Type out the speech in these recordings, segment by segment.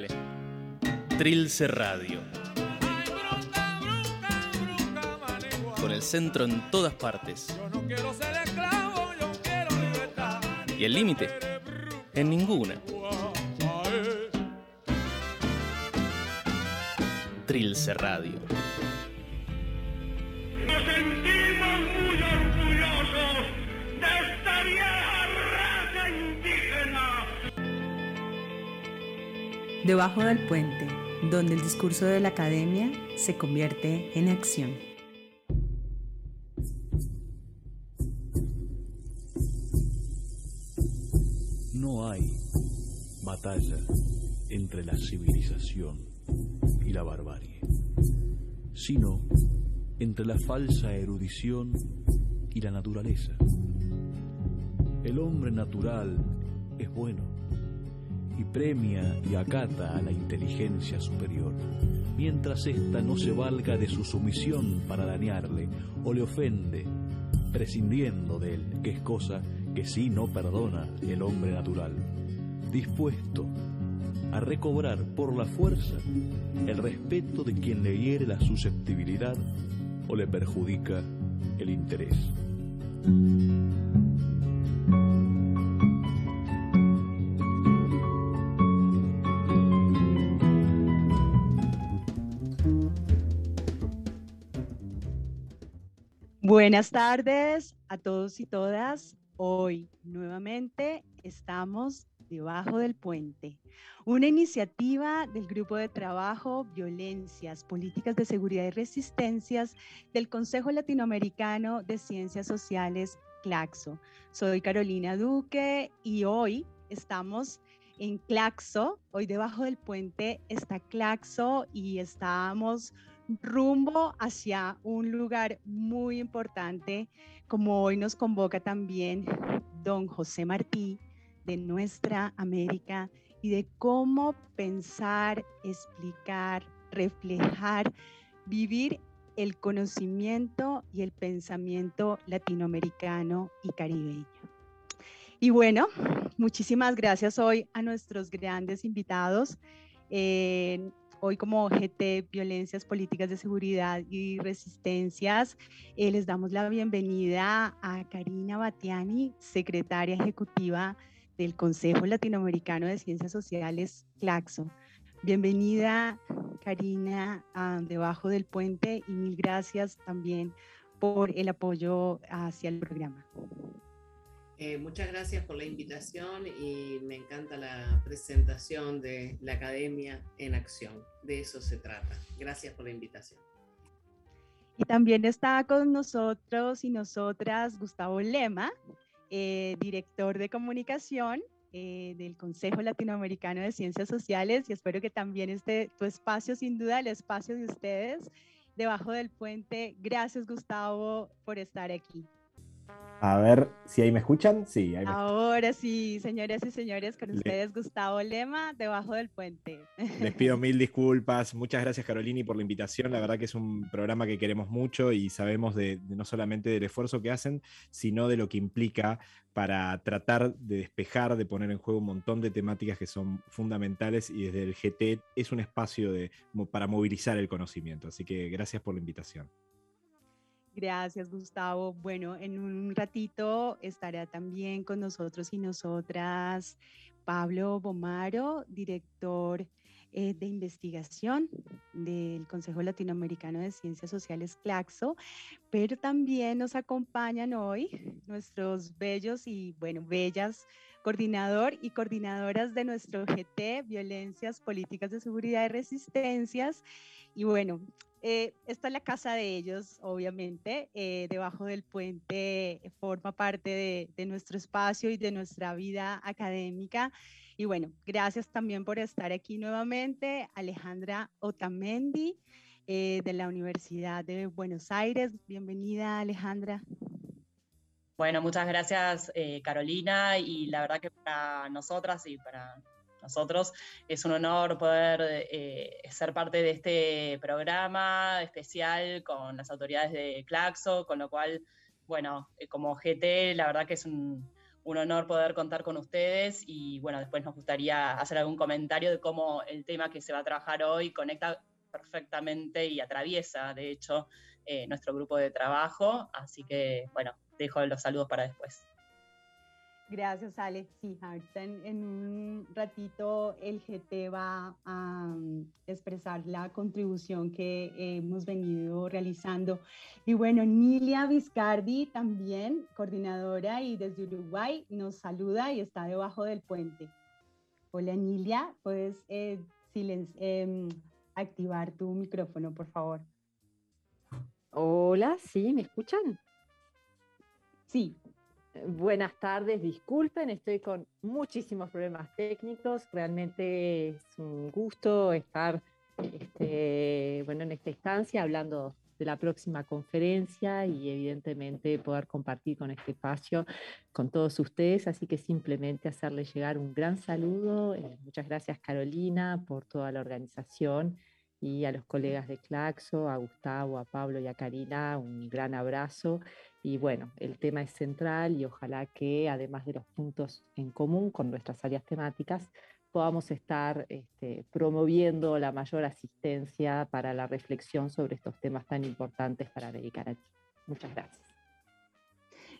Dale. Trilce Radio. Con el centro en todas partes. Y el límite, en ninguna. Trilce Radio. Nos sentimos muy Debajo del puente, donde el discurso de la academia se convierte en acción. No hay batalla entre la civilización y la barbarie, sino entre la falsa erudición y la naturaleza. El hombre natural es bueno y premia y acata a la inteligencia superior, mientras ésta no se valga de su sumisión para dañarle o le ofende, prescindiendo de él, que es cosa que sí no perdona el hombre natural, dispuesto a recobrar por la fuerza el respeto de quien le hiere la susceptibilidad o le perjudica el interés. Buenas tardes a todos y todas. Hoy nuevamente estamos debajo del puente, una iniciativa del Grupo de Trabajo Violencias, Políticas de Seguridad y Resistencias del Consejo Latinoamericano de Ciencias Sociales, CLACSO. Soy Carolina Duque y hoy estamos en Claxo, hoy debajo del puente está Claxo y estamos rumbo hacia un lugar muy importante, como hoy nos convoca también don José Martí de nuestra América y de cómo pensar, explicar, reflejar, vivir el conocimiento y el pensamiento latinoamericano y caribeño. Y bueno, muchísimas gracias hoy a nuestros grandes invitados. Eh, hoy como GT Violencias Políticas de Seguridad y Resistencias, eh, les damos la bienvenida a Karina Batiani, secretaria ejecutiva del Consejo Latinoamericano de Ciencias Sociales, CLACSO. Bienvenida, Karina, Debajo del Puente y mil gracias también por el apoyo hacia el programa. Eh, muchas gracias por la invitación y me encanta la presentación de la Academia en Acción. De eso se trata. Gracias por la invitación. Y también está con nosotros y nosotras Gustavo Lema, eh, director de comunicación eh, del Consejo Latinoamericano de Ciencias Sociales y espero que también esté tu espacio, sin duda, el espacio de ustedes debajo del puente. Gracias Gustavo por estar aquí. A ver si ahí me escuchan. Sí, ahí me Ahora sí, señores y señores, con ustedes Gustavo Lema, debajo del puente. Les pido mil disculpas. Muchas gracias, Carolini, por la invitación. La verdad que es un programa que queremos mucho y sabemos de, de no solamente del esfuerzo que hacen, sino de lo que implica para tratar de despejar, de poner en juego un montón de temáticas que son fundamentales y desde el GT es un espacio de, para movilizar el conocimiento. Así que gracias por la invitación. Gracias, Gustavo. Bueno, en un ratito estará también con nosotros y nosotras Pablo Bomaro, director eh, de investigación del Consejo Latinoamericano de Ciencias Sociales, CLACSO, pero también nos acompañan hoy nuestros bellos y, bueno, bellas coordinador y coordinadoras de nuestro GT, Violencias, Políticas de Seguridad y Resistencias. Y bueno, eh, esta es la casa de ellos, obviamente. Eh, debajo del puente forma parte de, nuestro espacio y de nuestra vida académica. Y bueno, gracias también por estar aquí nuevamente, Alejandra Otamendi eh, de la Universidad de Buenos Aires. Bienvenida, Alejandra. Bueno, muchas gracias, Carolina. Y la verdad que para nosotras y para nosotros es un honor poder eh, ser parte de este programa especial con las autoridades de Claxo, con lo cual, bueno, eh, como GT, la verdad que es un, un honor poder contar con ustedes y bueno, después nos gustaría hacer algún comentario de cómo el tema que se va a trabajar hoy conecta perfectamente y atraviesa, de hecho, eh, nuestro grupo de trabajo. Así que, bueno, dejo los saludos para después. Gracias, Ale. Sí, ahorita en, un ratito el GT va a mm, expresar la contribución que hemos venido realizando. Y bueno, Nilia Viscardi también, coordinadora y desde Uruguay, nos saluda y está debajo del puente. Hola, Nilia, puedes eh, em, activar tu micrófono, por favor. Hola, ¿sí? ¿Me escuchan? Sí. Buenas tardes, disculpen, estoy con muchísimos problemas técnicos. Realmente es un gusto estar este, bueno, en esta instancia hablando de la próxima conferencia y evidentemente poder compartir con este espacio con todos ustedes. Así que simplemente hacerles llegar un gran saludo. Eh, muchas gracias Carolina por toda la organización y a los colegas de Claxo, a Gustavo, a Pablo y a Karina, un gran abrazo. Y bueno, el tema es central y ojalá que además de los puntos en común con nuestras áreas temáticas, podamos estar este, promoviendo la mayor asistencia para la reflexión sobre estos temas tan importantes para América Latina. Muchas gracias.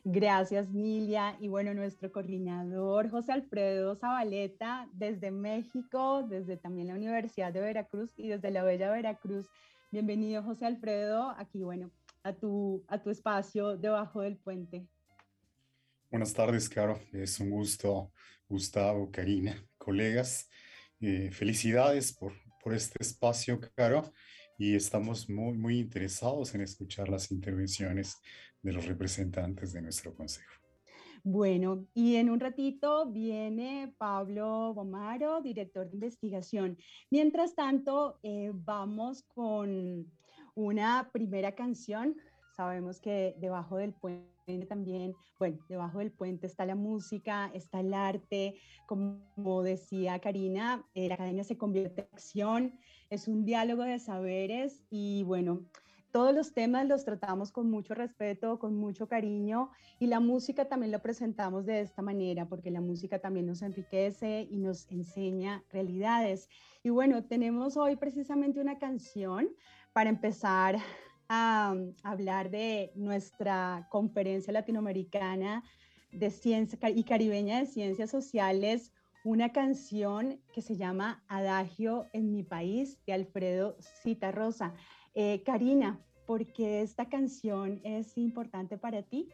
Gracias, Nilia. Y bueno, nuestro coordinador José Alfredo Zabaleta, desde México, desde también la Universidad de Veracruz y desde la Bella Veracruz. Bienvenido, José Alfredo. Aquí, bueno, a tu, a tu espacio debajo del puente. Buenas tardes, Caro. Es un gusto, Gustavo, Karina, colegas. Eh, felicidades por, por este espacio, Caro. Y estamos muy, muy interesados en escuchar las intervenciones de los representantes de nuestro consejo. Bueno, y en un ratito viene Pablo Bomaro, director de investigación. Mientras tanto, eh, vamos con una primera canción. Sabemos que debajo del puente también, bueno, debajo del puente está la música, está el arte. Como decía Karina, eh, la academia se convierte en acción, es un diálogo de saberes y bueno, todos los temas los tratamos con mucho respeto, con mucho cariño y la música también lo presentamos de esta manera porque la música también nos enriquece y nos enseña realidades. Y bueno, tenemos hoy precisamente una canción para empezar a, hablar de nuestra conferencia latinoamericana de ciencia y caribeña de ciencias sociales, una canción que se llama Adagio en mi país de Alfredo Citarrosa. Eh, Karina, ¿por qué esta canción es importante para ti?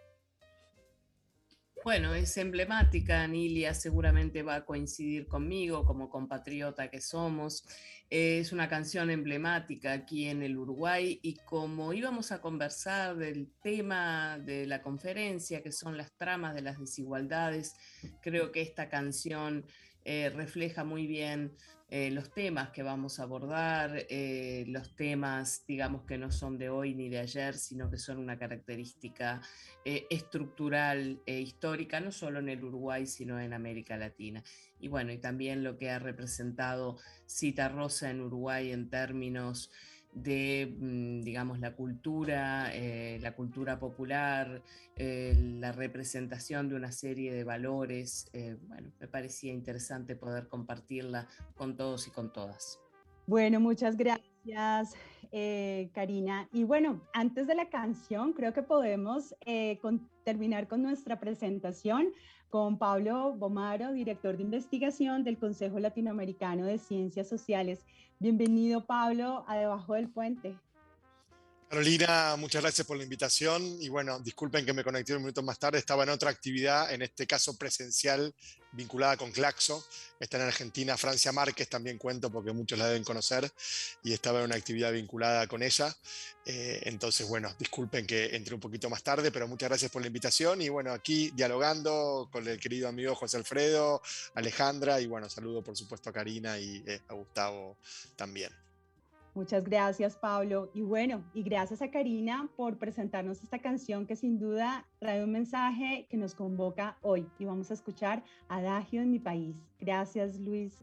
Bueno, es emblemática, Nilia seguramente va a coincidir conmigo como compatriota que somos. Es una canción emblemática aquí en el Uruguay y como íbamos a conversar del tema de la conferencia, que son las tramas de las desigualdades, creo que esta canción eh, refleja muy bien eh, los temas que vamos a abordar, eh, los temas, digamos, que no son de hoy ni de ayer, sino que son una característica estructural e histórica, no solo en el Uruguay, sino en América Latina. Y bueno, y también lo que ha representado Cita Rosa en Uruguay en términos de, mm, digamos, la cultura, eh, la cultura popular, eh, la representación de una serie de valores. Eh, bueno, me parecía interesante poder compartirla con todos y con todas. Bueno, muchas gracias, Karina. Y bueno, antes de la canción, creo que podemos terminar con nuestra presentación con Pablo Bomaro, director de investigación del Consejo Latinoamericano de Ciencias Sociales. Bienvenido, Pablo, a Debajo del Puente. Carolina, muchas gracias por la invitación y bueno, disculpen que me conecté un minuto más tarde, estaba en otra actividad, en este caso presencial, vinculada con Claxo, está en Argentina, Francia Márquez también cuento porque muchos la deben conocer y estaba en una actividad vinculada con ella, eh, entonces bueno, disculpen que entré un poquito más tarde, pero muchas gracias por la invitación y bueno, aquí dialogando con el querido amigo José Alfredo, Alejandra y bueno, saludo por supuesto a Karina y eh, a Gustavo también. Muchas gracias, Pablo. Y bueno, y gracias a Karina por presentarnos esta canción que sin duda trae un mensaje que nos convoca hoy. Y vamos a escuchar Adagio en mi país. Gracias, Luis.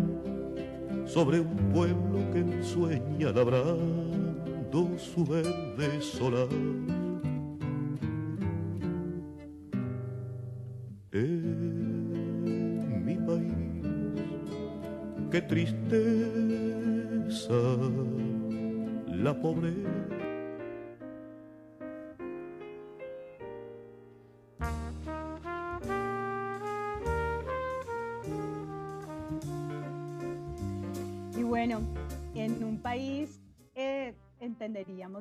sobre un pueblo que él sueña labrando su verde solar.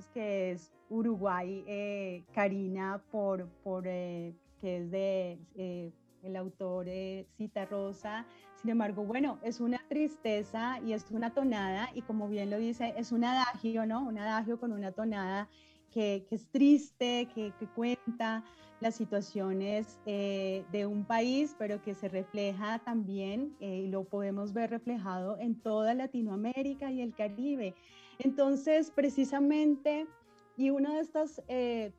Que es Uruguay, eh, Karina, por, por eh, que es de eh, el autor Cita Rosa. Sin embargo, bueno, es una tristeza y es una tonada, y como bien lo dice, es un adagio, ¿no? Un adagio con una tonada que, es triste, que, que, cuenta las situaciones de un país, pero que se refleja también, y lo podemos ver reflejado en toda Latinoamérica y el Caribe. Entonces, precisamente, y una de estas eh,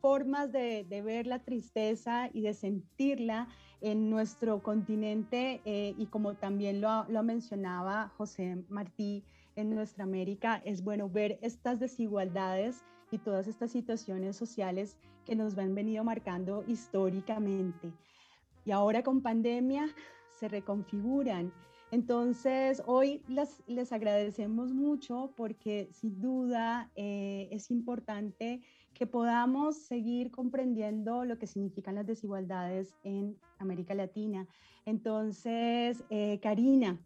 formas de, ver la tristeza y de sentirla en nuestro continente, eh, y como también lo, lo, mencionaba José Martí, en nuestra América, es bueno ver estas desigualdades y todas estas situaciones sociales que nos han venido marcando históricamente. Y ahora con pandemia se reconfiguran entonces, hoy les agradecemos mucho porque sin duda eh, es importante que podamos seguir comprendiendo lo que significan las desigualdades en América Latina. Entonces, eh, Karina,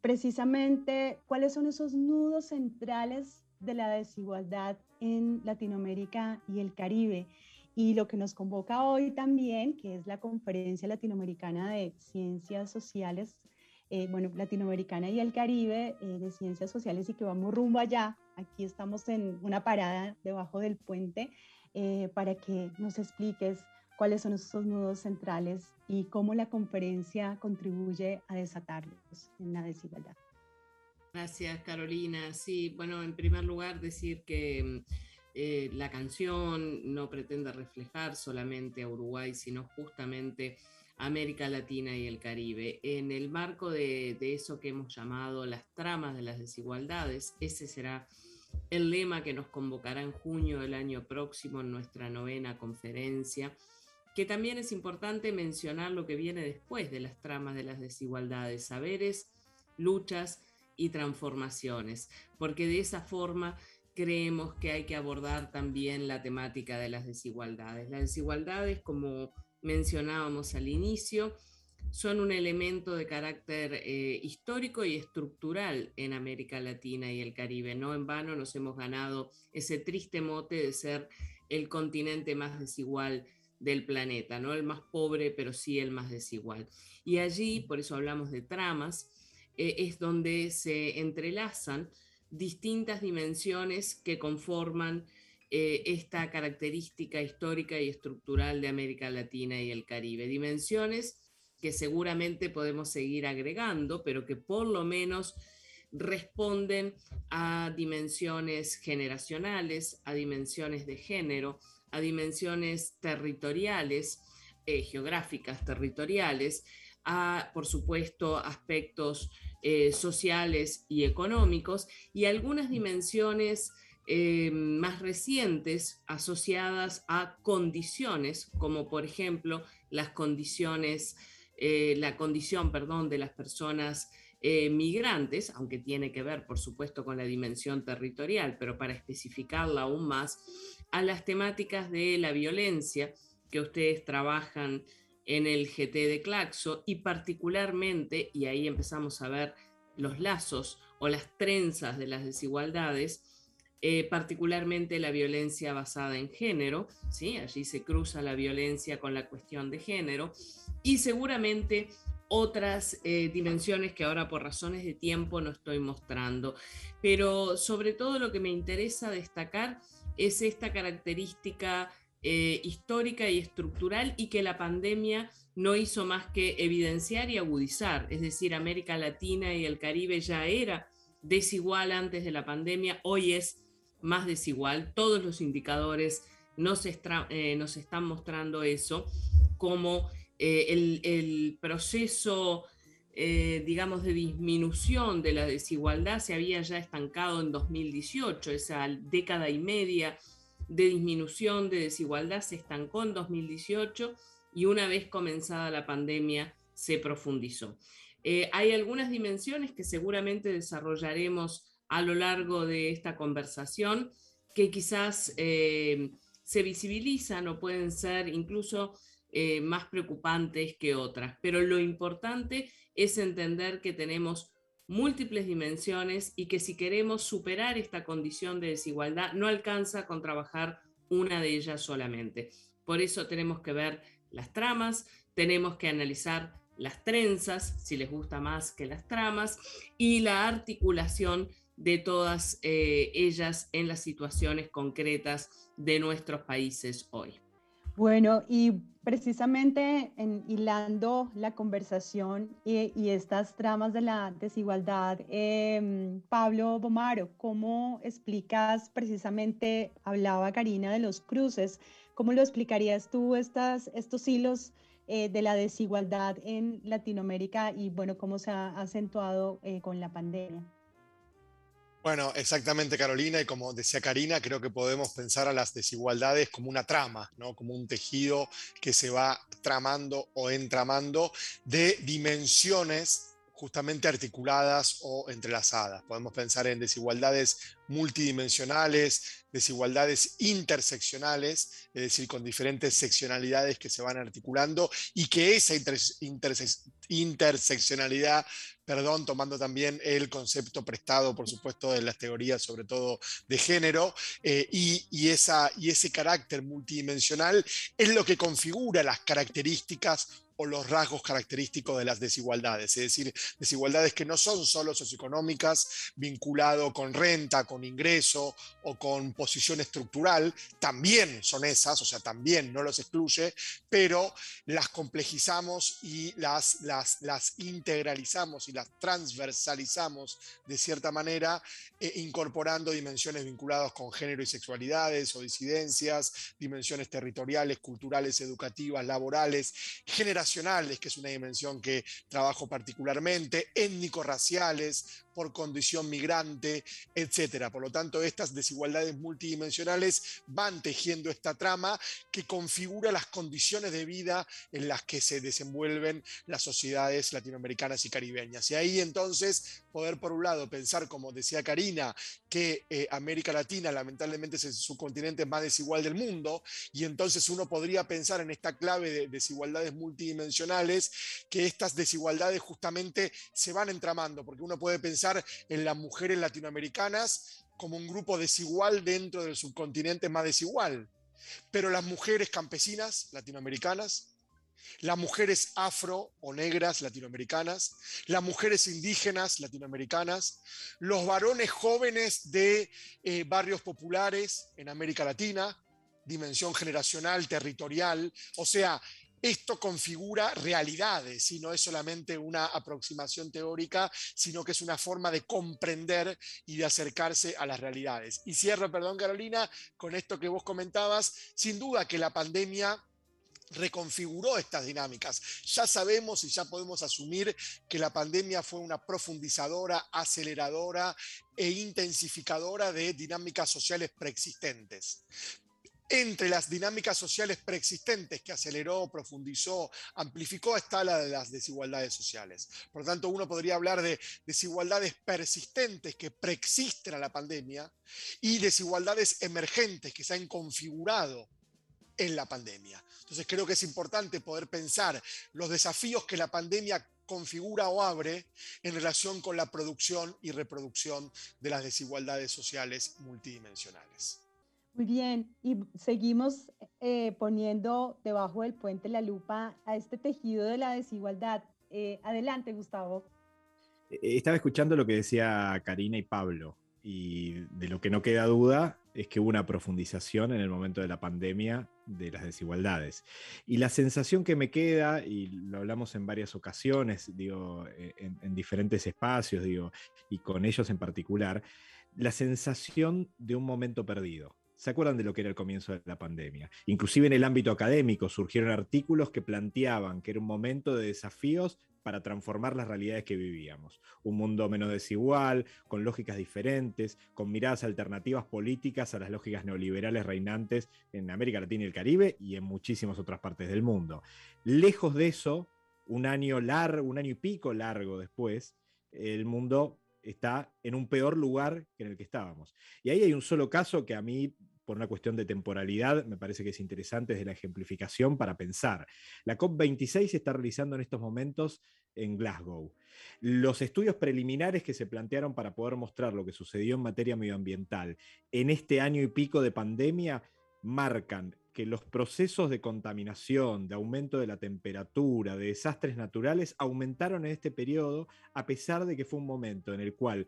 precisamente, ¿cuáles son esos nudos centrales de la desigualdad en Latinoamérica y el Caribe? Y lo que nos convoca hoy también, que es la Conferencia Latinoamericana de Ciencias Sociales eh, bueno, latinoamericana y el Caribe eh, de Ciencias Sociales y que vamos rumbo allá. Aquí estamos en una parada debajo del puente eh, para que nos expliques cuáles son esos nudos centrales y cómo la conferencia contribuye a desatarlos en la desigualdad. Gracias, Carolina. Sí, bueno, en primer lugar decir que la canción no pretende reflejar solamente a Uruguay, sino justamente América Latina y el Caribe. En el marco de, eso que hemos llamado las tramas de las desigualdades, ese será el lema que nos convocará en junio del año próximo en nuestra novena conferencia, que también es importante mencionar lo que viene después de las tramas de las desigualdades, saberes, luchas y transformaciones, porque de esa forma creemos que hay que abordar también la temática de las desigualdades. Las desigualdades como mencionábamos al inicio, son un elemento de carácter eh, histórico y estructural en América Latina y el Caribe. No en vano nos hemos ganado ese triste mote de ser el continente más desigual del planeta, no el más pobre, pero sí el más desigual. Y allí, por eso hablamos de tramas, eh, es donde se entrelazan distintas dimensiones que conforman eh, esta característica histórica y estructural de América Latina y el Caribe. Dimensiones que seguramente podemos seguir agregando, pero que por lo menos responden a dimensiones generacionales, a dimensiones de género, a dimensiones territoriales, eh, geográficas, territoriales, a, por supuesto, aspectos eh, sociales y económicos y algunas dimensiones eh, más recientes asociadas a condiciones, como por ejemplo las condiciones, eh, la condición, perdón, de las personas eh, migrantes, aunque tiene que ver, por supuesto, con la dimensión territorial, pero para especificarla aún más, a las temáticas de la violencia que ustedes trabajan en el GT de Claxo y particularmente, y ahí empezamos a ver los lazos o las trenzas de las desigualdades, eh, particularmente la violencia basada en género, ¿sí? allí se cruza la violencia con la cuestión de género, y seguramente otras eh, dimensiones que ahora por razones de tiempo no estoy mostrando. Pero sobre todo lo que me interesa destacar es esta característica eh, histórica y estructural y que la pandemia no hizo más que evidenciar y agudizar. Es decir, América Latina y el Caribe ya era desigual antes de la pandemia, hoy es más desigual. Todos los indicadores nos, eh, están mostrando eso, como eh, el, proceso, eh, digamos, de disminución de la desigualdad se había ya estancado en 2018, esa década y media de disminución de desigualdad se estancó en 2018 y una vez comenzada la pandemia se profundizó. hay algunas dimensiones que seguramente desarrollaremos a lo largo de esta conversación que quizás se visibilizan o pueden ser incluso eh, más preocupantes que otras. Pero lo importante es entender que tenemos múltiples dimensiones y que si queremos superar esta condición de desigualdad, no alcanza con trabajar una de ellas solamente. Por eso tenemos que ver las tramas, tenemos que analizar las trenzas, si les gusta más que las tramas, y la articulación de todas eh, ellas en las situaciones concretas de nuestros países hoy. Bueno, y precisamente en, hilando la conversación y, estas tramas de la desigualdad, em, Pablo Bomaro, ¿cómo explicas precisamente, hablaba Karina de los cruces, ¿cómo lo explicarías tú estas, estos hilos eh, de la desigualdad en Latinoamérica y bueno, cómo se ha acentuado eh, con la pandemia? Bueno, exactamente Carolina, y como decía Karina, creo que podemos pensar a las desigualdades como una trama, ¿no? como un tejido que se va tramando o entramando de dimensiones justamente articuladas o entrelazadas. Podemos pensar en desigualdades multidimensionales, desigualdades interseccionales, es decir, con diferentes seccionalidades que se van articulando y que esa interseccionalidad, perdón, tomando también el concepto prestado, por supuesto, de las teorías, sobre todo de género, eh, y, ese carácter multidimensional es lo que configura las características o los rasgos característicos de las desigualdades, es decir, desigualdades que no son solo socioeconómicas, vinculado con renta, con ingreso o con posición estructural, también son esas, o sea, también no los excluye, pero las complejizamos y las, las, las integralizamos y las transversalizamos de cierta manera, eh, incorporando dimensiones vinculadas con género y sexualidades o disidencias, dimensiones territoriales, culturales, educativas, laborales, generacionales, que es una dimensión que trabajo particularmente, étnico-raciales, por condición migrante, etcétera. Por lo tanto, estas desigualdades multidimensionales van tejiendo esta trama que configura las condiciones de vida en las que se desenvuelven las sociedades latinoamericanas y caribeñas. Y ahí entonces poder, por un lado, pensar, como decía Karina, que eh, América Latina lamentablemente es el subcontinente más desigual del mundo, y entonces uno podría pensar en esta clave de desigualdades multidimensionales, que estas desigualdades justamente se van entramando, porque uno puede en las mujeres latinoamericanas como un grupo desigual dentro del subcontinente más desigual. Pero las mujeres campesinas latinoamericanas, las mujeres afro o negras latinoamericanas, las mujeres indígenas latinoamericanas, los varones jóvenes de eh, barrios populares en América Latina, dimensión generacional, territorial, o sea, esto configura realidades y no es solamente una aproximación teórica, sino que es una forma de comprender y de acercarse a las realidades. Y cierro, perdón Carolina, con esto que vos comentabas, sin duda que la pandemia reconfiguró estas dinámicas. Ya sabemos y ya podemos asumir que la pandemia fue una profundizadora, aceleradora e intensificadora de dinámicas sociales preexistentes entre las dinámicas sociales preexistentes que aceleró, profundizó, amplificó está la de las desigualdades sociales. Por lo tanto, uno podría hablar de desigualdades persistentes que preexisten a la pandemia y desigualdades emergentes que se han configurado en la pandemia. Entonces creo que es importante poder pensar los desafíos que la pandemia configura o abre en relación con la producción y reproducción de las desigualdades sociales multidimensionales. Muy bien, y seguimos eh, poniendo debajo del puente la lupa a este tejido de la desigualdad. Eh, adelante, Gustavo. Eh, Estaba escuchando lo que decía Karina y Pablo, y de lo que no queda duda es que hubo una profundización en el momento de la pandemia de las desigualdades. Y la sensación que me queda, y lo hablamos en varias ocasiones, digo, en, en diferentes espacios, digo, y con ellos en particular, la sensación de un momento perdido. ¿Se acuerdan de lo que era el comienzo de la pandemia? Inclusive en el ámbito académico surgieron artículos que planteaban que era un momento de desafíos para transformar las realidades que vivíamos. Un mundo menos desigual, con lógicas diferentes, con miradas alternativas políticas a las lógicas neoliberales reinantes en América Latina y el Caribe y en muchísimas otras partes del mundo. Lejos de eso, un año largo, un año y pico largo después, el mundo está en un peor lugar que en el que estábamos. Y ahí hay un solo caso que a mí por una cuestión de temporalidad, me parece que es interesante desde la ejemplificación para pensar. La COP26 se está realizando en estos momentos en Glasgow. Los estudios preliminares que se plantearon para poder mostrar lo que sucedió en materia medioambiental en este año y pico de pandemia marcan que los procesos de contaminación, de aumento de la temperatura, de desastres naturales aumentaron en este periodo, a pesar de que fue un momento en el cual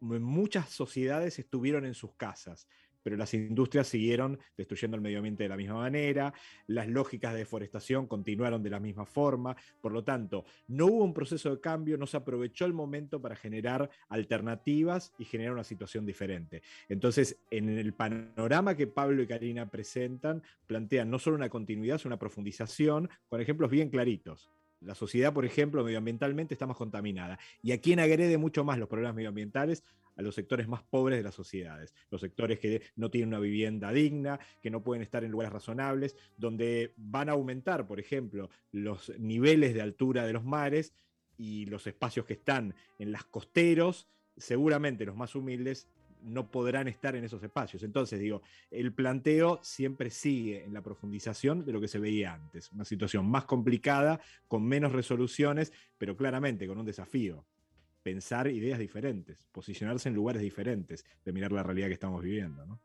muchas sociedades estuvieron en sus casas, pero las industrias siguieron destruyendo el medio ambiente de la misma manera, las lógicas de deforestación continuaron de la misma forma, por lo tanto, no hubo un proceso de cambio, no se aprovechó el momento para generar alternativas y generar una situación diferente. Entonces, en el panorama que Pablo y Karina presentan, plantean no solo una continuidad, sino una profundización, con ejemplos bien claritos. La sociedad, por ejemplo, medioambientalmente está más contaminada. ¿Y a quién agrede mucho más los problemas medioambientales? A los sectores más pobres de las sociedades. Los sectores que no tienen una vivienda digna, que no pueden estar en lugares razonables, donde van a aumentar, por ejemplo, los niveles de altura de los mares y los espacios que están en las costeros, seguramente los más humildes no podrán estar en esos espacios. Entonces, digo, el planteo siempre sigue en la profundización de lo que se veía antes. Una situación más complicada, con menos resoluciones, pero claramente con un desafío. Pensar ideas diferentes, posicionarse en lugares diferentes de mirar la realidad que estamos viviendo.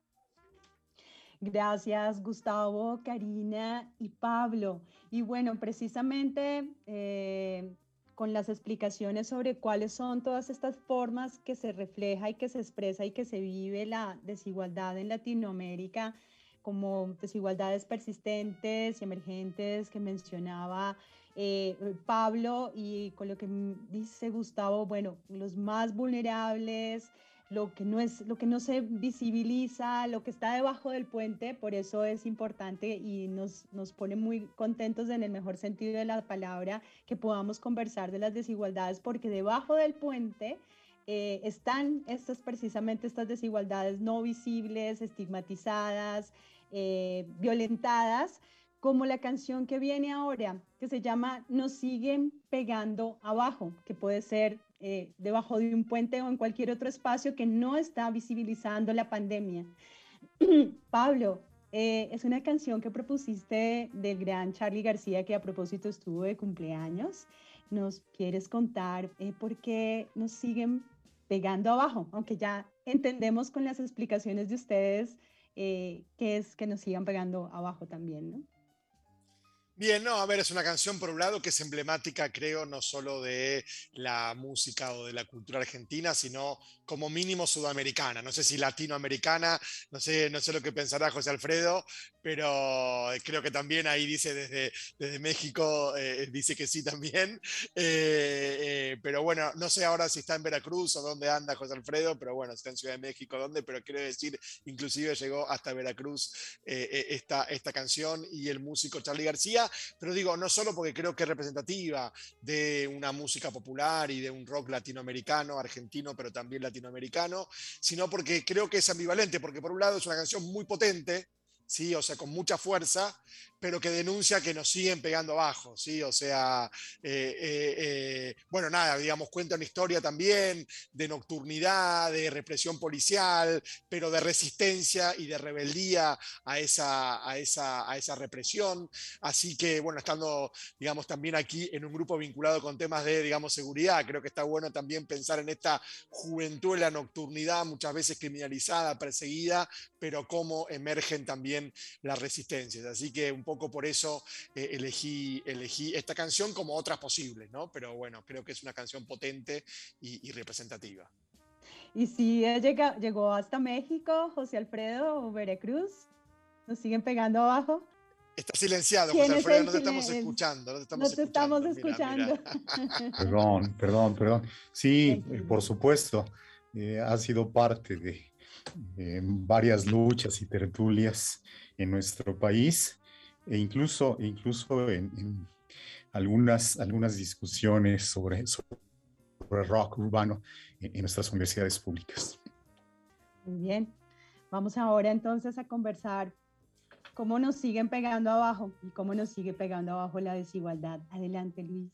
Gracias, Gustavo, Karina y Pablo. Y bueno, precisamente eh, con las explicaciones sobre cuáles son todas estas formas que se refleja y que se expresa y que se vive la desigualdad en Latinoamérica, como desigualdades persistentes y emergentes que mencionaba eh, Pablo y con lo que dice Gustavo, bueno, los más vulnerables, lo que no es lo que no se visibiliza, lo que está debajo del puente, por eso es importante y nos, nos pone muy contentos en el mejor sentido de la palabra que podamos conversar de las desigualdades, porque debajo del puente eh, están estas precisamente estas desigualdades no visibles, estigmatizadas, eh, violentadas, como la canción que viene ahora, que se llama Nos siguen pegando abajo, que puede ser eh, debajo de un puente o en cualquier otro espacio que no está visibilizando la pandemia. Pablo, eh, es una canción que propusiste del gran Charlie García, que a propósito estuvo de cumpleaños. ¿Nos quieres contar eh, por qué nos siguen pegando abajo? Aunque ya entendemos con las explicaciones de ustedes qué es que nos sigan pegando abajo también, ¿no? Bien, no, a ver, es una canción por un lado que es emblemática, creo, no solo de la música o de la cultura argentina, sino como mínimo sudamericana. No sé si latinoamericana, no sé, no sé lo que pensará José Alfredo, pero creo que también ahí dice desde, México, eh, dice que sí también. Eh, eh, pero bueno, no sé ahora si está en Veracruz o dónde anda José Alfredo, pero bueno, está en Ciudad de México, dónde, pero quiero decir, inclusive llegó hasta Veracruz esta, esta canción y el músico Charlie García pero digo, no solo porque creo que es representativa de una música popular y de un rock latinoamericano, argentino, pero también latinoamericano, sino porque creo que es ambivalente, porque por un lado es una canción muy potente, ¿sí? o sea, con mucha fuerza, pero que denuncia que nos siguen pegando abajo, ¿sí? O sea, eh, eh, eh, bueno, nada, digamos, cuenta una historia también de nocturnidad, de represión policial, pero de resistencia y de rebeldía a esa, a esa, a esa represión. Así que, bueno, estando, digamos, también aquí en un grupo vinculado con temas de, digamos, seguridad, creo que está bueno también pensar en esta juventud en la nocturnidad, muchas veces criminalizada, perseguida, pero cómo emergen también las resistencias. Así que un poco por eso eh, elegí, elegí esta canción como otras posibles, ¿no? Pero bueno, creo que es una canción potente y, y representativa. Y si llega, llegó hasta México, José Alfredo o Veracruz, nos siguen pegando abajo. Está silenciado, José Alfredo, no te estamos escuchando. No te estamos, no te estamos escuchando. Perdón, perdón, perdón. Sí, por supuesto, eh, ha sido parte de eh, varias luchas y tertulias en nuestro país e incluso, incluso en, algunas, algunas discusiones sobre, sobre rock urbano en, en nuestras universidades públicas. Muy bien. Vamos ahora entonces a conversar cómo nos siguen pegando abajo y cómo nos sigue pegando abajo la desigualdad. Adelante, Luis.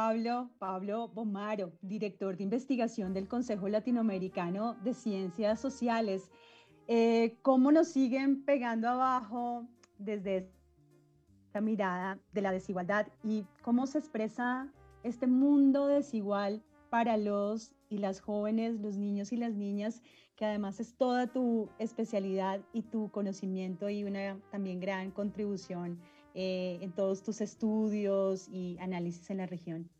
Pablo, Pablo Bomaro, director de investigación del Consejo Latinoamericano de Ciencias Sociales. Eh, ¿Cómo nos siguen pegando abajo desde esta mirada de la desigualdad y cómo se expresa este mundo desigual para los y las jóvenes, los niños y las niñas, que además es toda tu especialidad y tu conocimiento y una también gran contribución eh, en todos tus estudios y análisis en la región.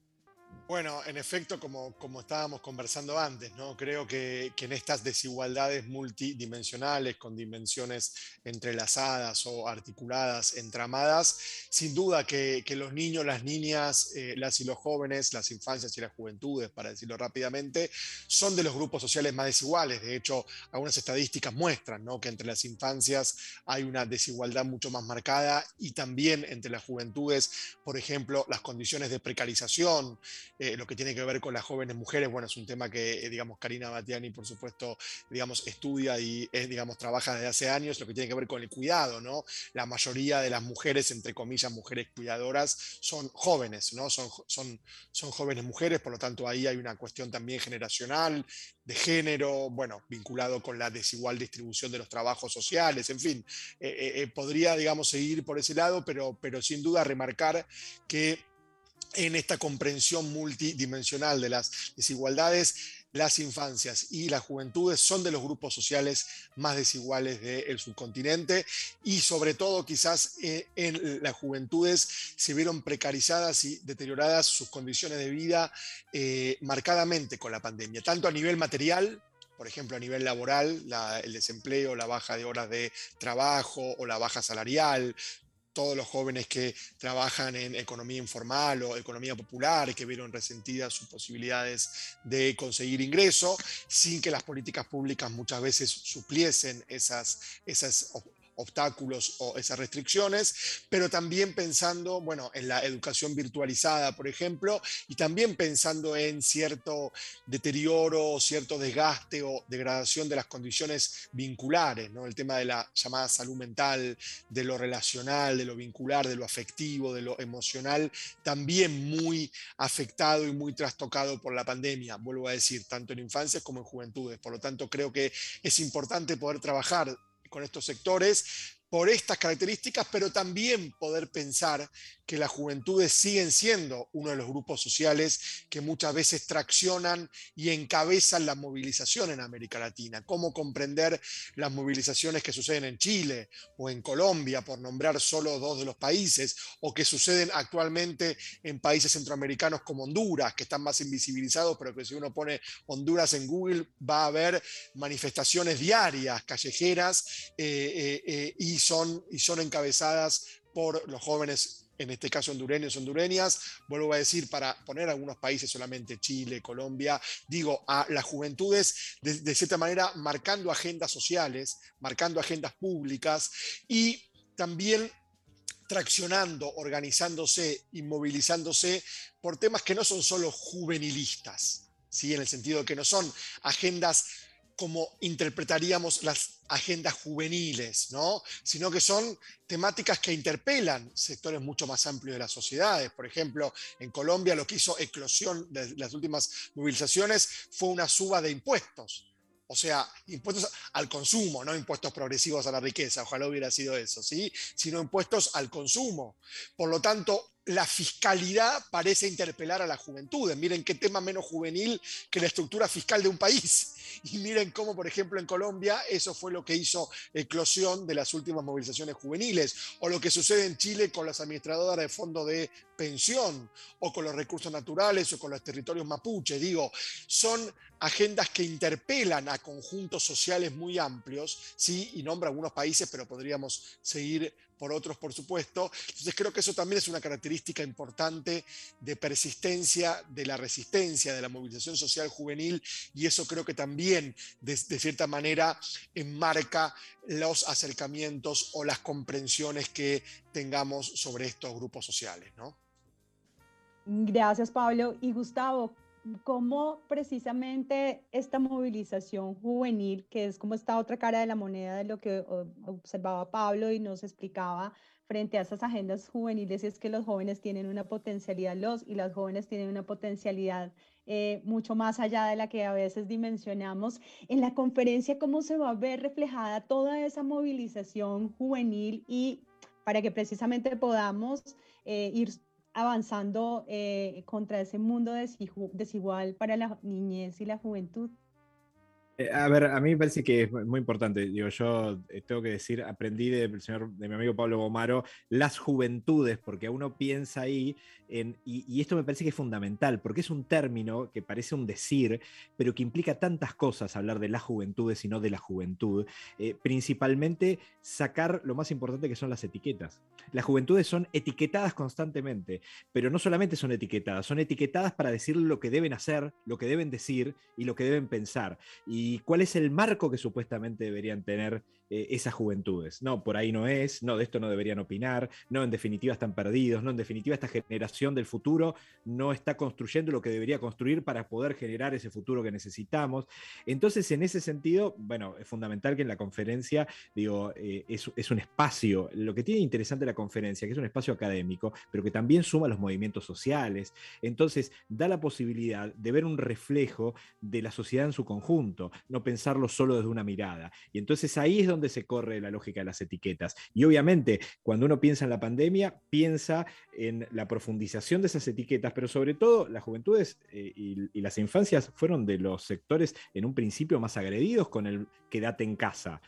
Bueno, en efecto, como, como estábamos conversando antes, ¿no? creo que, en estas desigualdades multidimensionales, con dimensiones entrelazadas o articuladas, entramadas, sin duda que, que los niños, las niñas, eh, las y los jóvenes, las infancias y las juventudes, para decirlo rápidamente, son de los grupos sociales más desiguales. De hecho, algunas estadísticas muestran ¿no? que entre las infancias hay una desigualdad mucho más marcada y también entre las juventudes, por ejemplo, las condiciones de precarización, eh, lo que tiene que ver con las jóvenes mujeres, bueno, es un tema que, eh, digamos, Karina Batiani, por supuesto, digamos, estudia y, digamos, trabaja desde hace años, lo que tiene que ver con el cuidado, ¿no? La mayoría de las mujeres, entre comillas, mujeres cuidadoras, son jóvenes, ¿no? Son, son, son jóvenes mujeres, por lo tanto, ahí hay una cuestión también generacional, de género, bueno, vinculado con la desigual distribución de los trabajos sociales, en fin, eh, podría, digamos, seguir por ese lado, pero, pero sin duda remarcar que en esta comprensión multidimensional de las desigualdades, las infancias y las juventudes son de los grupos sociales más desiguales del subcontinente y sobre todo quizás eh, en las juventudes se vieron precarizadas y deterioradas sus condiciones de vida eh, marcadamente con la pandemia, tanto a nivel material, por ejemplo, a nivel laboral, la- el desempleo, la baja de horas de trabajo o la baja salarial, todos los jóvenes que trabajan en economía informal o economía popular, que vieron resentidas sus posibilidades de conseguir ingreso, sin que las políticas públicas muchas veces supliesen esas, esas obstáculos o esas restricciones, pero también pensando, bueno, en la educación virtualizada, por ejemplo, y también pensando en cierto deterioro, cierto desgaste o degradación de las condiciones vinculares, ¿no? El tema de la llamada salud mental, de lo relacional, de lo vincular, de lo afectivo, de lo emocional, también muy afectado y muy trastocado por la pandemia, vuelvo a decir, tanto en infancias como en juventudes. Por lo tanto, creo que es importante poder trabajar con estos sectores por estas características, pero también poder pensar que las juventudes siguen siendo uno de los grupos sociales que muchas veces traccionan y encabezan la movilización en América Latina. Cómo comprender las movilizaciones que suceden en Chile o en Colombia, por nombrar solo dos de los países, o que suceden actualmente en países centroamericanos como Honduras, que están más invisibilizados, pero que si uno pone Honduras en Google va a ver manifestaciones diarias, callejeras, eh, eh, eh, y, son, y son encabezadas por los jóvenes, en este caso hondureños, hondureñas, vuelvo a decir, para poner algunos países solamente, Chile, Colombia, digo, a las juventudes, de, cierta manera, marcando agendas sociales, marcando agendas públicas y también traccionando, organizándose y movilizándose por temas que no son solo juvenilistas, ¿sí? en el sentido de que no son agendas como interpretaríamos las agendas juveniles, ¿no? sino que son temáticas que interpelan sectores mucho más amplios de las sociedades. Por ejemplo, en Colombia lo que hizo eclosión de las últimas movilizaciones fue una suba de impuestos. O sea, impuestos al consumo, no impuestos progresivos a la riqueza, ojalá hubiera sido eso, ¿sí? Sino impuestos al consumo. Por lo tanto, la fiscalidad parece interpelar a la juventud. Miren qué tema menos juvenil que la estructura fiscal de un país. Y miren cómo, por ejemplo, en Colombia eso fue lo que hizo eclosión de las últimas movilizaciones juveniles, o lo que sucede en Chile con las administradoras de fondos de pensión, o con los recursos naturales, o con los territorios mapuche. Digo, son agendas que interpelan a conjuntos sociales muy amplios, ¿sí? y nombra algunos países, pero podríamos seguir por otros, por supuesto. Entonces creo que eso también es una característica importante de persistencia, de la resistencia, de la movilización social juvenil, y eso creo que también, de, cierta manera, enmarca los acercamientos o las comprensiones que tengamos sobre estos grupos sociales, ¿no? Gracias, Pablo. Y Gustavo, ¿cómo precisamente esta movilización juvenil, que es como esta otra cara de la moneda de lo que observaba Pablo y nos explicaba frente a esas agendas juveniles, es que los jóvenes tienen una potencialidad, los y las jóvenes tienen una potencialidad eh, mucho más allá de la que a veces dimensionamos. En la conferencia, ¿cómo se va a ver reflejada toda esa movilización juvenil y para que precisamente podamos eh, ir avanzando eh, contra ese mundo desigual para la niñez y la juventud? Eh, A ver, a mí me parece que es muy importante. Digo, yo eh, tengo que decir, aprendí del señor, de mi amigo Pablo Bomaro, las juventudes, porque uno piensa ahí en, y, y esto me parece que es fundamental, porque es un término que parece un decir, pero que implica tantas cosas hablar de las juventudes y no de la juventud. Eh, principalmente sacar lo más importante que son las etiquetas. Las juventudes son etiquetadas constantemente, pero no solamente son etiquetadas, son etiquetadas para decir lo que deben hacer, lo que deben decir y lo que deben pensar. Y cuál es el marco que supuestamente deberían tener eh, esas juventudes. No, por ahí no es, no, de esto no deberían opinar, no, en definitiva están perdidos, no, en definitiva esta generación del futuro no está construyendo lo que debería construir para poder generar ese futuro que necesitamos. Entonces, en ese sentido, bueno, es fundamental que en la conferencia, digo, eh, es, es un espacio, lo que tiene interesante la conferencia, que es un espacio académico, pero que también suma los movimientos sociales. Entonces, da la posibilidad de ver un reflejo de la sociedad en su conjunto, no pensarlo solo desde una mirada. Y entonces ahí es donde dónde se corre la lógica de las etiquetas. Y obviamente, cuando uno piensa en la pandemia, piensa en la profundización de esas etiquetas, pero sobre todo las juventudes eh, y, las infancias fueron de los sectores en un principio más agredidos con el quédate en casa.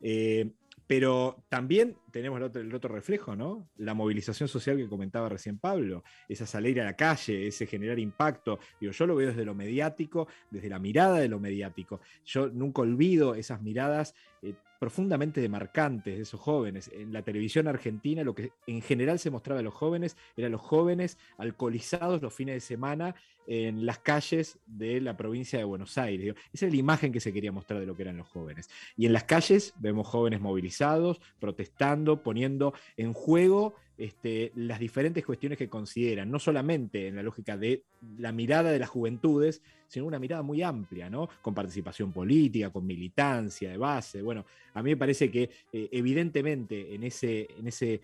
Eh, pero también tenemos el otro, reflejo, ¿no? La movilización social que comentaba recién Pablo, esa salir a la calle, ese generar impacto. Yo lo veo desde lo mediático, desde la mirada de lo mediático. Yo nunca olvido esas miradas eh, profundamente demarcantes de esos jóvenes. En la televisión argentina lo que en general se mostraba a los jóvenes eran los jóvenes alcoholizados los fines de semana en las calles de la provincia de Buenos Aires. Esa es la imagen que se quería mostrar de lo que eran los jóvenes. Y en las calles vemos jóvenes movilizados, protestando, poniendo en juego este, las diferentes cuestiones que consideran, no solamente en la lógica de la mirada de las juventudes, sino una mirada muy amplia, ¿no? Con participación política, con militancia de base. Bueno, a mí me parece que eh, evidentemente en ese, en ese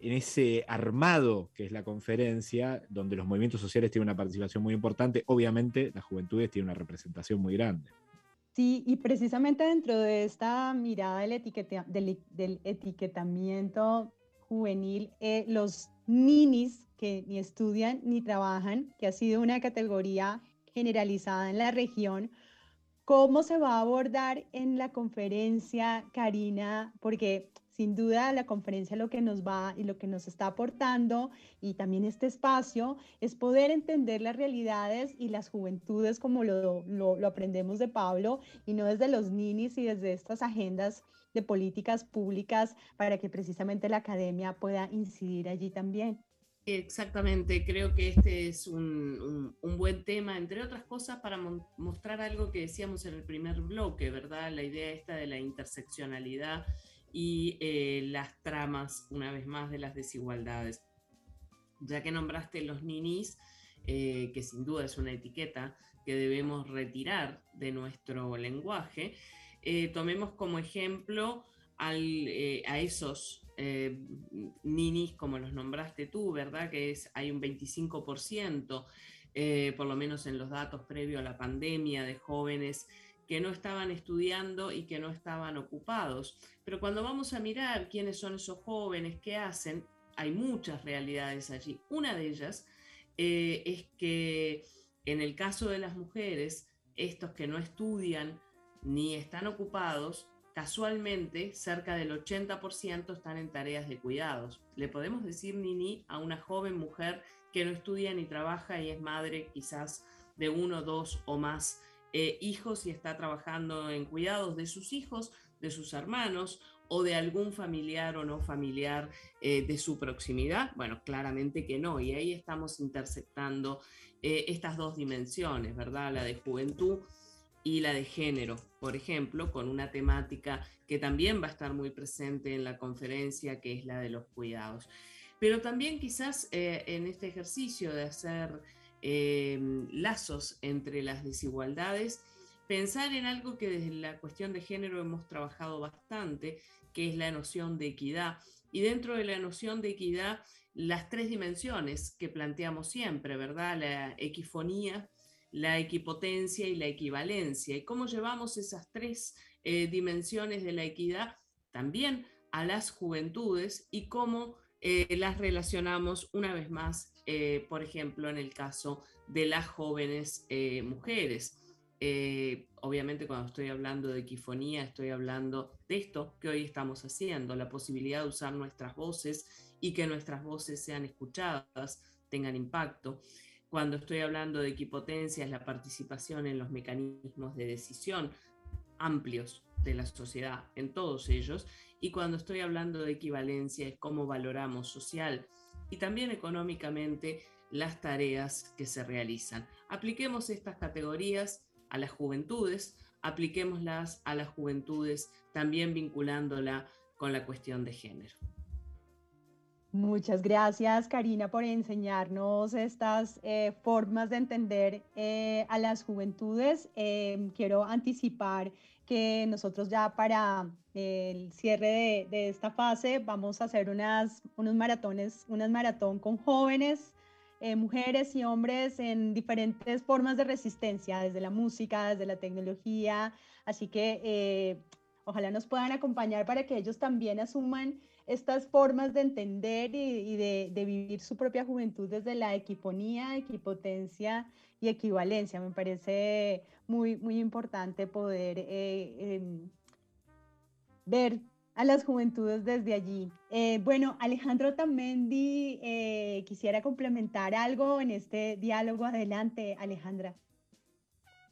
en ese armado que es la conferencia, donde los movimientos sociales tienen una participación muy importante, obviamente las juventudes tienen una representación muy grande. Sí, y precisamente dentro de esta mirada del, etiqueta, del, del etiquetamiento juvenil, eh, los ninis que ni estudian ni trabajan, que ha sido una categoría generalizada en la región, ¿cómo se va a abordar en la conferencia, Karina? Porque sin duda la conferencia lo que nos va y lo que nos está aportando y también este espacio es poder entender las realidades y las juventudes como lo, lo, aprendemos de Pablo y no desde los ninis y desde estas agendas de políticas públicas para que precisamente la academia pueda incidir allí también. Exactamente, creo que este es un, un, buen tema, entre otras cosas, para mo mostrar algo que decíamos en el primer bloque, ¿verdad? La idea esta de la interseccionalidad y eh, las tramas, una vez más, de las desigualdades. Ya que nombraste los ninis, eh, que sin duda es una etiqueta que debemos retirar de nuestro lenguaje, eh, tomemos como ejemplo eh, a esos eh, ninis, como los nombraste tú, ¿verdad? Que es, hay un 25%, por lo menos en los datos previos a la pandemia, de jóvenes que no estaban estudiando y que no estaban ocupados. Pero cuando vamos a mirar quiénes son esos jóvenes, qué hacen, hay muchas realidades allí. Una de ellas eh, es que en el caso de las mujeres, estos que no estudian ni están ocupados, casualmente cerca del 80% están en tareas de cuidados. Le podemos decir Nini a una joven mujer que no estudia ni trabaja y es madre quizás de uno, dos o más eh, hijos y está trabajando en cuidados de sus hijos, de sus hermanos o de algún familiar o no familiar eh, de su proximidad? Bueno, claramente que no. Y ahí estamos intersectando eh, estas dos dimensiones, ¿verdad? La de juventud y la de género, por ejemplo, con una temática que también va a estar muy presente en la conferencia, que es la de los cuidados. Pero también quizás eh, en este ejercicio de hacer eh, lazos entre las desigualdades, pensar en algo que desde la cuestión de género hemos trabajado bastante, que es la noción de equidad. Y dentro de la noción de equidad, las tres dimensiones que planteamos siempre, ¿verdad? La equifonía, la equipotencia y la equivalencia. Y cómo llevamos esas tres eh, dimensiones de la equidad también a las juventudes y cómo eh, las relacionamos una vez más, eh, por ejemplo, en el caso de las jóvenes eh, mujeres. obviamente cuando estoy hablando de equifonía, estoy hablando de esto que hoy estamos haciendo, la posibilidad de usar nuestras voces y que nuestras voces sean escuchadas, tengan impacto. Cuando estoy hablando de equipotencia es la participación en los mecanismos de decisión amplios de la sociedad, en todos ellos. Y cuando estoy hablando de equivalencia es cómo valoramos social y también económicamente las tareas que se realizan. Apliquemos estas categorías a las juventudes, apliquémoslas a las juventudes también vinculándola con la cuestión de género. Muchas gracias, Karina, por enseñarnos estas eh, formas de entender eh, a las juventudes. Eh, quiero anticipar que nosotros ya para el cierre de, de, esta fase vamos a hacer unas, unos maratones, unas maratón con jóvenes, mujeres y hombres en diferentes formas de resistencia, desde la música, desde la tecnología. Así que ojalá nos puedan acompañar para que ellos también asuman estas formas de entender y, y de, de, vivir su propia juventud desde la equiponía, equipotencia y equivalencia. Me parece muy, muy importante poder eh, eh, ver a las juventudes desde allí. Eh, bueno, Alejandro Tamendi, eh, quisiera complementar algo en este diálogo. Adelante, Alejandra.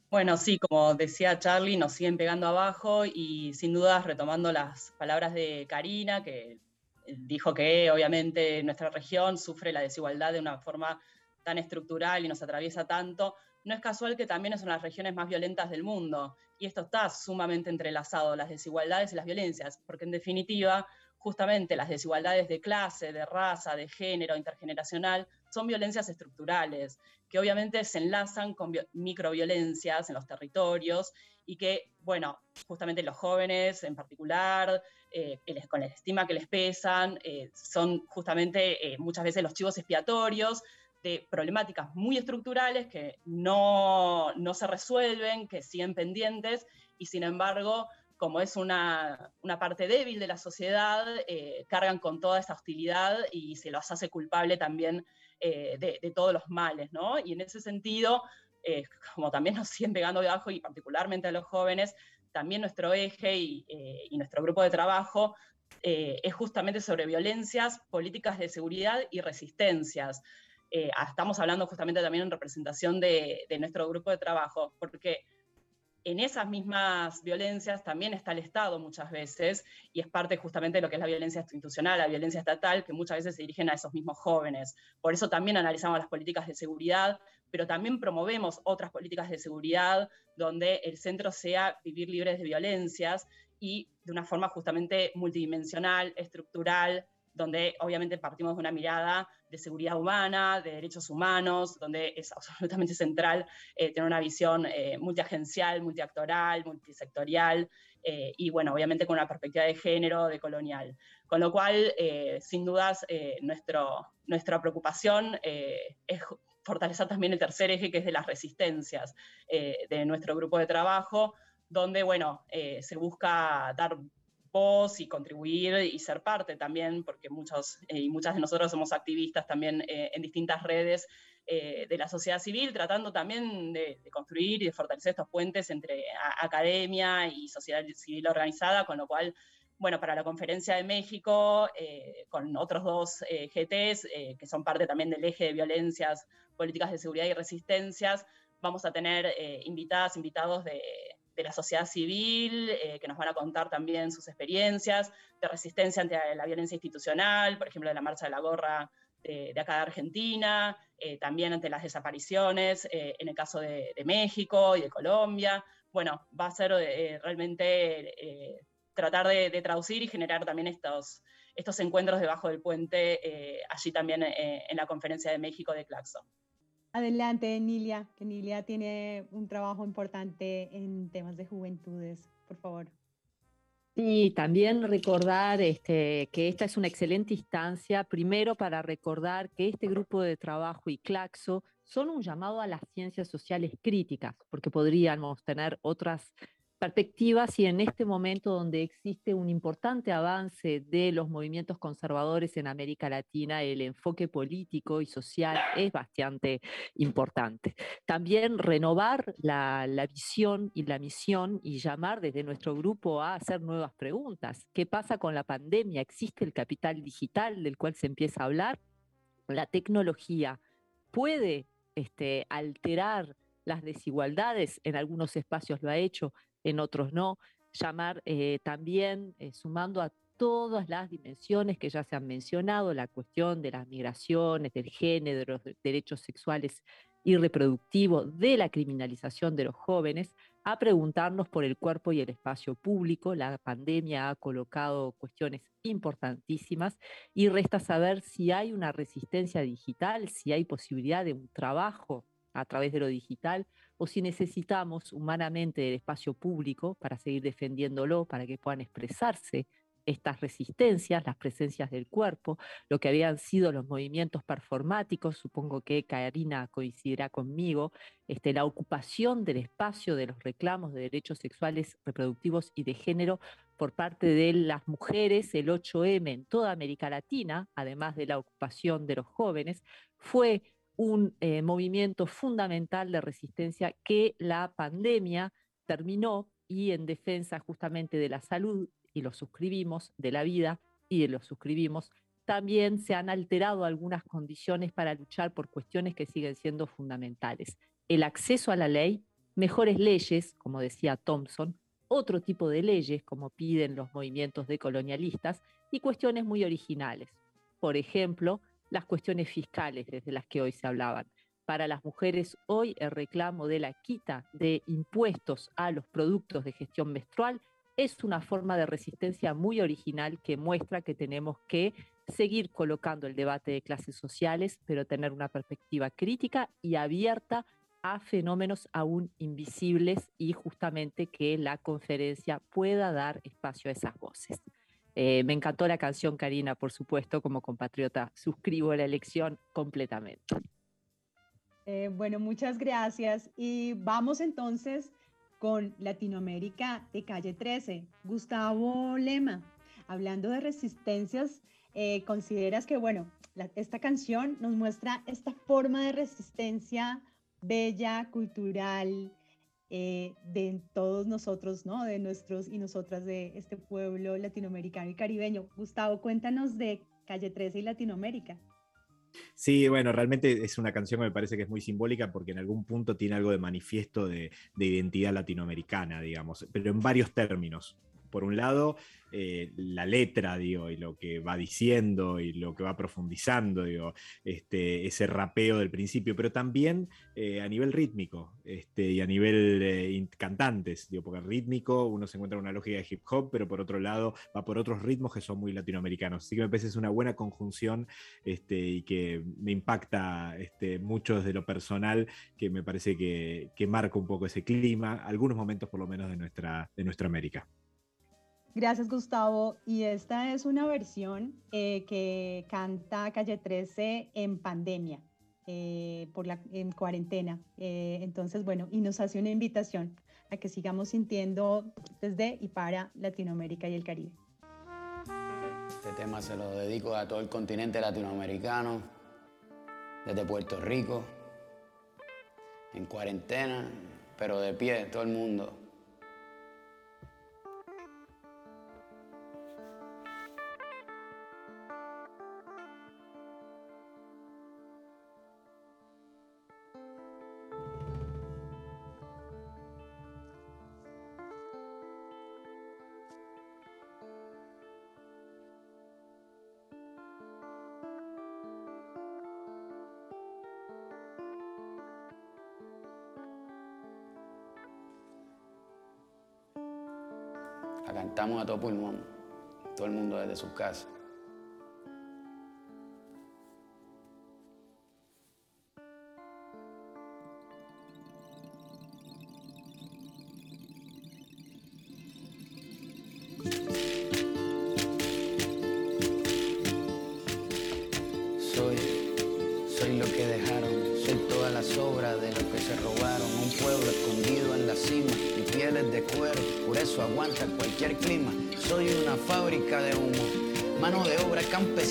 Bueno, sí, como decía Charlie, nos siguen pegando abajo y sin dudas retomando las palabras de Karina, que dijo que obviamente nuestra región sufre la desigualdad de una forma tan estructural y nos atraviesa tanto, no es casual que también es una de las regiones más violentas del mundo. Y esto está sumamente entrelazado, las desigualdades y las violencias, porque en definitiva, justamente las desigualdades de clase, de raza, de género, intergeneracional, son violencias estructurales, que obviamente se enlazan con microviolencias en los territorios y que, bueno, justamente los jóvenes en particular, eh, con la estima que les pesan, eh, son justamente eh, muchas veces los chivos expiatorios de problemáticas muy estructurales que no, no, se resuelven, que siguen pendientes y sin embargo, como es una, una parte débil de la sociedad, eh, cargan con toda esa hostilidad y se los hace culpable también eh, de, de, todos los males, ¿no? Y en ese sentido, eh, como también nos siguen pegando de abajo y particularmente a los jóvenes, también nuestro eje y, y nuestro grupo de trabajo es justamente sobre violencias, políticas de seguridad y resistencias. Eh, estamos hablando justamente también en representación de, de, nuestro grupo de trabajo, porque en esas mismas violencias también está el Estado muchas veces, y es parte justamente de lo que es la violencia institucional, la violencia estatal, que muchas veces se dirigen a esos mismos jóvenes. Por eso también analizamos las políticas de seguridad, pero también promovemos otras políticas de seguridad donde el centro sea vivir libres de violencias y de una forma justamente multidimensional, estructural, donde obviamente partimos de una mirada de seguridad humana, de derechos humanos, donde es absolutamente central eh, tener una visión eh, multiagencial, multiactoral, multisectorial, eh, y bueno, obviamente con una perspectiva de género, de colonial. Con lo cual, sin dudas, nuestra preocupación es fortalecer también el tercer eje, que es de las resistencias de nuestro grupo de trabajo, donde, bueno, se busca dar y contribuir y ser parte también, porque muchos eh, y muchas de nosotros somos activistas también eh, en distintas redes eh, de la sociedad civil, tratando también de, de, construir y de fortalecer estos puentes entre academia y sociedad civil organizada, con lo cual, bueno, para la conferencia de México, con otros dos GTs que son parte también del eje de violencias, políticas de seguridad y resistencias, vamos a tener invitadas, invitados de de la sociedad civil, eh, que nos van a contar también sus experiencias de resistencia ante la violencia institucional, por ejemplo, de la Marcha de la Gorra de, de acá de Argentina, eh, también ante las desapariciones, eh, en el caso de, México y de Colombia. Bueno, va a ser eh, realmente tratar de, traducir y generar también estos, estos encuentros debajo del puente, allí también en la conferencia de México de Claxo. Adelante, Nilia, que Nilia tiene un trabajo importante en temas de juventudes, por favor. Y también recordar este, que esta es una excelente instancia, primero para recordar que este grupo de trabajo y Claxo son un llamado a las ciencias sociales críticas, porque podríamos tener otras perspectivas y en este momento donde existe un importante avance de los movimientos conservadores en América Latina, el enfoque político y social es bastante importante. También renovar la, la visión y la misión y llamar desde nuestro grupo a hacer nuevas preguntas. ¿Qué pasa con la pandemia? ¿Existe el capital digital del cual se empieza a hablar? ¿La tecnología puede este, alterar las desigualdades? En algunos espacios lo ha hecho, en otros no, llamar eh, también, eh, sumando a todas las dimensiones que ya se han mencionado, la cuestión de las migraciones, del género, los derechos sexuales y reproductivos, de la criminalización de los jóvenes, a preguntarnos por el cuerpo y el espacio público. La pandemia ha colocado cuestiones importantísimas y resta saber si hay una resistencia digital, si hay posibilidad de un trabajo a través de lo digital o si necesitamos humanamente del espacio público para seguir defendiéndolo, para que puedan expresarse estas resistencias, las presencias del cuerpo, lo que habían sido los movimientos performáticos, supongo que Karina coincidirá conmigo, este, la ocupación del espacio de los reclamos de derechos sexuales, reproductivos y de género por parte de las mujeres, el 8M en toda América Latina, además de la ocupación de los jóvenes, fue un eh, movimiento fundamental de resistencia que la pandemia terminó y en defensa justamente de la salud, y lo suscribimos, de la vida, y lo suscribimos, también se han alterado algunas condiciones para luchar por cuestiones que siguen siendo fundamentales. El acceso a la ley, mejores leyes, como decía Thompson, otro tipo de leyes, como piden los movimientos decolonialistas, y cuestiones muy originales. Por ejemplo, las cuestiones fiscales desde las que hoy se hablaban. Para las mujeres hoy el reclamo de la quita de impuestos a los productos de gestión menstrual es una forma de resistencia muy original que muestra que tenemos que seguir colocando el debate de clases sociales, pero tener una perspectiva crítica y abierta a fenómenos aún invisibles y justamente que la conferencia pueda dar espacio a esas voces. Eh, me encantó la canción, Karina, por supuesto, como compatriota, suscribo la elección completamente. Eh, bueno, muchas gracias. Y vamos entonces con Latinoamérica de Calle 13. Gustavo Lema, hablando de resistencias, eh, ¿consideras que, bueno, esta canción nos muestra esta forma de resistencia bella, cultural, eh, de todos nosotros, ¿no? De nuestros y nosotras de este pueblo latinoamericano y caribeño. Gustavo, cuéntanos de Calle 13 y Latinoamérica. Sí, bueno, realmente es una canción que me parece que es muy simbólica porque en algún punto tiene algo de manifiesto de, de identidad latinoamericana, digamos, pero en varios términos. Por un lado, eh, la letra, digo, y lo que va diciendo y lo que va profundizando, digo, este, ese rapeo del principio, pero también eh, a nivel rítmico este, y a nivel eh, cantantes, digo, porque rítmico uno se encuentra en una lógica de hip hop, pero por otro lado va por otros ritmos que son muy latinoamericanos. Así que me parece que es una buena conjunción este, y que me impacta este, mucho desde lo personal, que me parece que, que marca un poco ese clima, algunos momentos por lo menos de nuestra, de nuestra América. Gracias, Gustavo. Y esta es una versión eh, que canta Calle 13 en pandemia, eh, por la, en cuarentena. Eh, entonces, bueno, y nos hace una invitación a que sigamos sintiendo desde y para Latinoamérica y el Caribe. Este tema se lo dedico a todo el continente latinoamericano, desde Puerto Rico, en cuarentena, pero de pie, todo el mundo. Cantamos a todo pulmón, todo el mundo desde sus casas.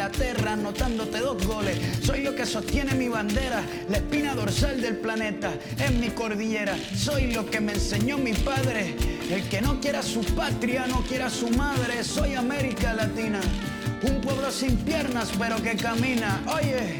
Inglaterra, anotándote dos goles. Soy lo que sostiene mi bandera, la espina dorsal del planeta, en mi cordillera. Soy lo que me enseñó mi padre. El que no quiera su patria, no quiera su madre. Soy América Latina, un pueblo sin piernas pero que camina. Oye.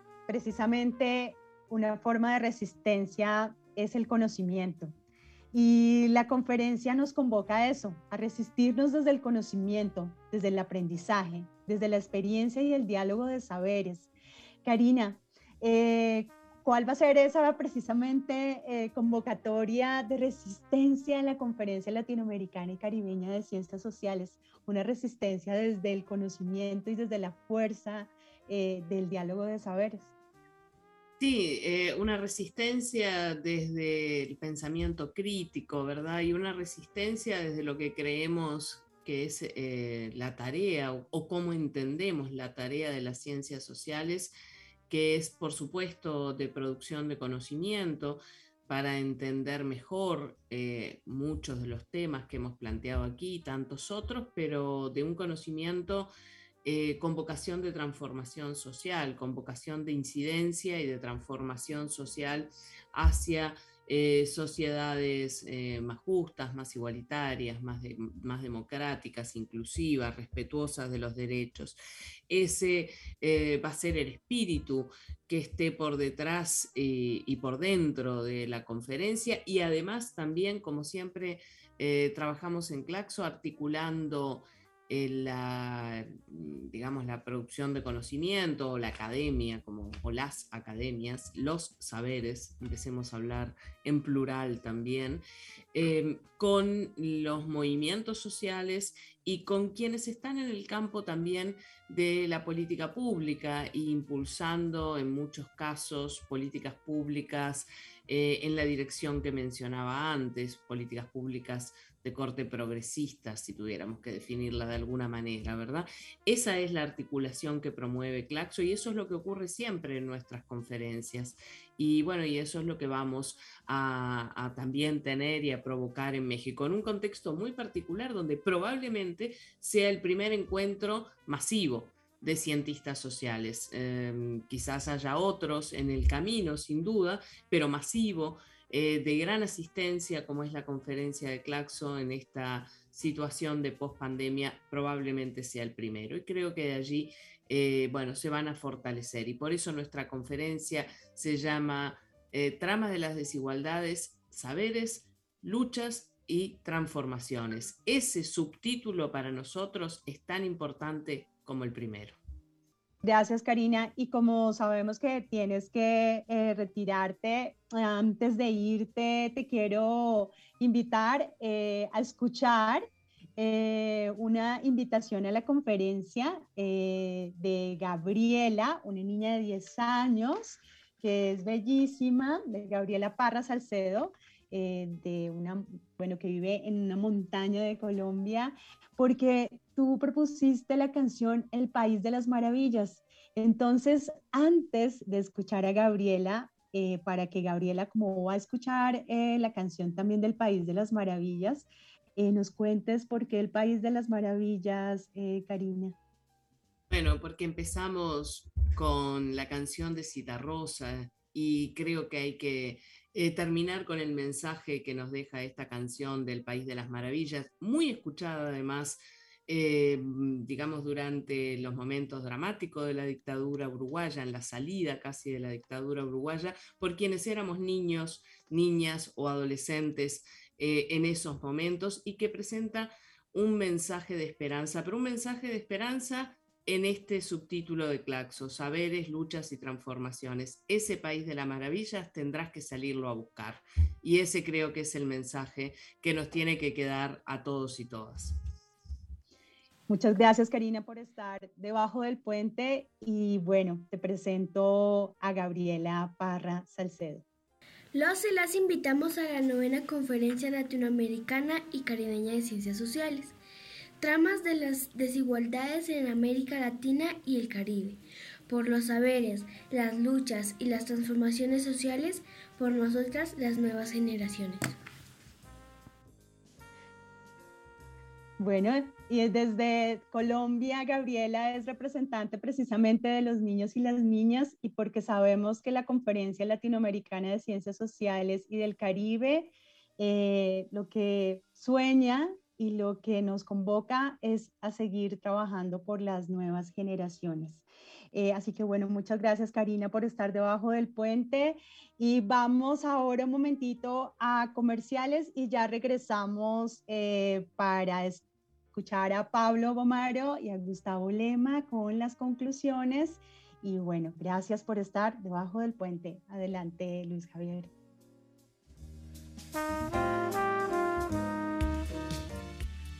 precisamente una forma de resistencia es el conocimiento. Y la conferencia nos convoca a eso, a resistirnos desde el conocimiento, desde el aprendizaje, desde la experiencia y el diálogo de saberes. Karina, eh, ¿cuál va a ser esa precisamente eh, convocatoria de resistencia en la Conferencia Latinoamericana y Caribeña de Ciencias Sociales? Una resistencia desde el conocimiento y desde la fuerza eh, del diálogo de saberes. Sí, eh, una resistencia desde el pensamiento crítico, ¿verdad? Y una resistencia desde lo que creemos que es eh, la tarea o, cómo entendemos la tarea de las ciencias sociales, que es, por supuesto, de producción de conocimiento para entender mejor eh, muchos de los temas que hemos planteado aquí, tantos otros, pero de un conocimiento eh, con vocación de transformación social, con vocación de incidencia y de transformación social hacia eh, sociedades eh, más justas, más igualitarias, más, de- más democráticas, inclusivas, respetuosas de los derechos. Ese eh, va a ser el espíritu que esté por detrás y por dentro de la conferencia y además también, como siempre, trabajamos en Claxo articulando la, mm, digamos, la producción de conocimiento, la academia, como, o las academias, los saberes, empecemos a hablar en plural también, eh, con los movimientos sociales y con quienes están en el campo también de la política pública e impulsando en muchos casos políticas públicas eh, en la dirección que mencionaba antes, políticas públicas de corte progresista, si tuviéramos que definirla de alguna manera, ¿verdad? Esa es la articulación que promueve Claxo y eso es lo que ocurre siempre en nuestras conferencias. Y bueno, y eso es lo que vamos a, a también tener y a provocar en México, en un contexto muy particular donde probablemente sea el primer encuentro masivo de cientistas sociales. Em, quizás haya otros en el camino, sin duda, pero masivo, eh, de gran asistencia, como es la conferencia de Claxo en esta situación de pospandemia, probablemente sea el primero. Y creo que de allí, eh, bueno, se van a fortalecer. Y por eso nuestra conferencia se llama eh, Tramas de las desigualdades, saberes, luchas y transformaciones. Ese subtítulo para nosotros es tan importante como el primero. Gracias, Karina. Y como sabemos que tienes que eh, retirarte, antes de irte, te quiero invitar eh, a escuchar eh, una invitación a la conferencia de Gabriela, una niña de 10 años, que es bellísima, de Gabriela Parra Salcedo, de una, bueno, que vive en una montaña de Colombia, porque tú propusiste la canción El País de las Maravillas. Entonces, antes de escuchar a Gabriela, eh, para que Gabriela, como va a escuchar eh, la canción también del País de las Maravillas, eh, nos cuentes por qué el País de las Maravillas, eh, Karina. Bueno, porque empezamos con la canción de Citarrosa y creo que hay que terminar con el mensaje que nos deja esta canción del País de las Maravillas, muy escuchada además, eh, mm, digamos, durante los momentos dramáticos de la dictadura uruguaya, en la salida casi de la dictadura uruguaya, por quienes éramos niños, niñas o adolescentes eh, en esos momentos y que presenta un mensaje de esperanza, pero un mensaje de esperanza en este subtítulo de Claxo, Saberes, Luchas y Transformaciones. Ese país de las maravillas tendrás que salirlo a buscar. Y ese creo que es el mensaje que nos tiene que quedar a todos y todas. Muchas gracias, Karina, por estar debajo del puente. Y bueno, te presento a Gabriela Parra Salcedo. Los y las invitamos a la novena Conferencia Latinoamericana y Caribeña de Ciencias Sociales. Tramas de las desigualdades en América Latina y el Caribe. Por los saberes, las luchas y las transformaciones sociales, por nosotras las nuevas generaciones. Bueno, y desde Colombia, Gabriela es representante precisamente de los niños y las niñas y porque sabemos que la Conferencia Latinoamericana de Ciencias Sociales y del Caribe eh, lo que sueña y lo que nos convoca es a seguir trabajando por las nuevas generaciones. Eh, así que bueno, muchas gracias Karina por estar debajo del puente y vamos ahora un momentito a comerciales y ya regresamos eh, para escuchar a Pablo Bomaro y a Gustavo Lema con las conclusiones. Y bueno, gracias por estar debajo del puente. Adelante, Luis Javier.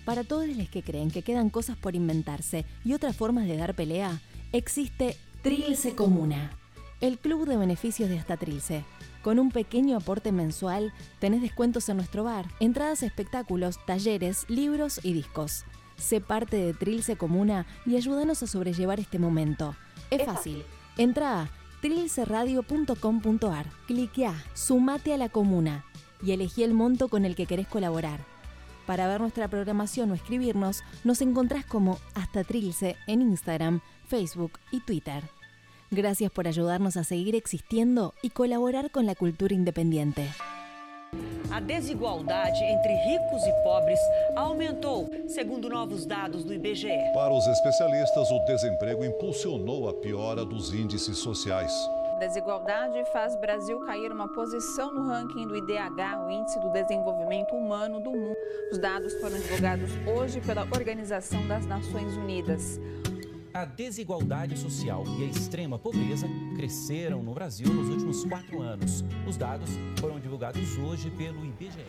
Para todos los que creen que quedan cosas por inventarse y otras formas de dar pelea, existe Trilce Comuna, el club de beneficios de hasta Trilce. Con un pequeño aporte mensual, tenés descuentos en nuestro bar, entradas a espectáculos, talleres, libros y discos. Sé parte de Trilce Comuna y ayúdanos a sobrellevar este momento. Es fácil. Entra a trilceradio.com.ar, cliquea, sumate a la comuna y elegí el monto con el que querés colaborar. Para ver nuestra programación o escribirnos, nos encontrás como Hasta Trilce en Instagram, Facebook y Twitter. Gracias por ayudarnos a seguir existiendo y colaborar con la cultura independiente. A desigualdade entre ricos e pobres aumentou, segundo novos dados do IBGE. Para os especialistas, o desemprego impulsionou a piora dos índices sociais. Desigualdade faz Brasil cair uma posição no ranking do IDH, o Índice do Desenvolvimento Humano do Mundo. Os dados foram divulgados hoje pela Organização das Nações Unidas. A desigualdade social e a extrema pobreza cresceram no Brasil nos últimos quatro anos. Os dados foram divulgados hoje pelo IBGE.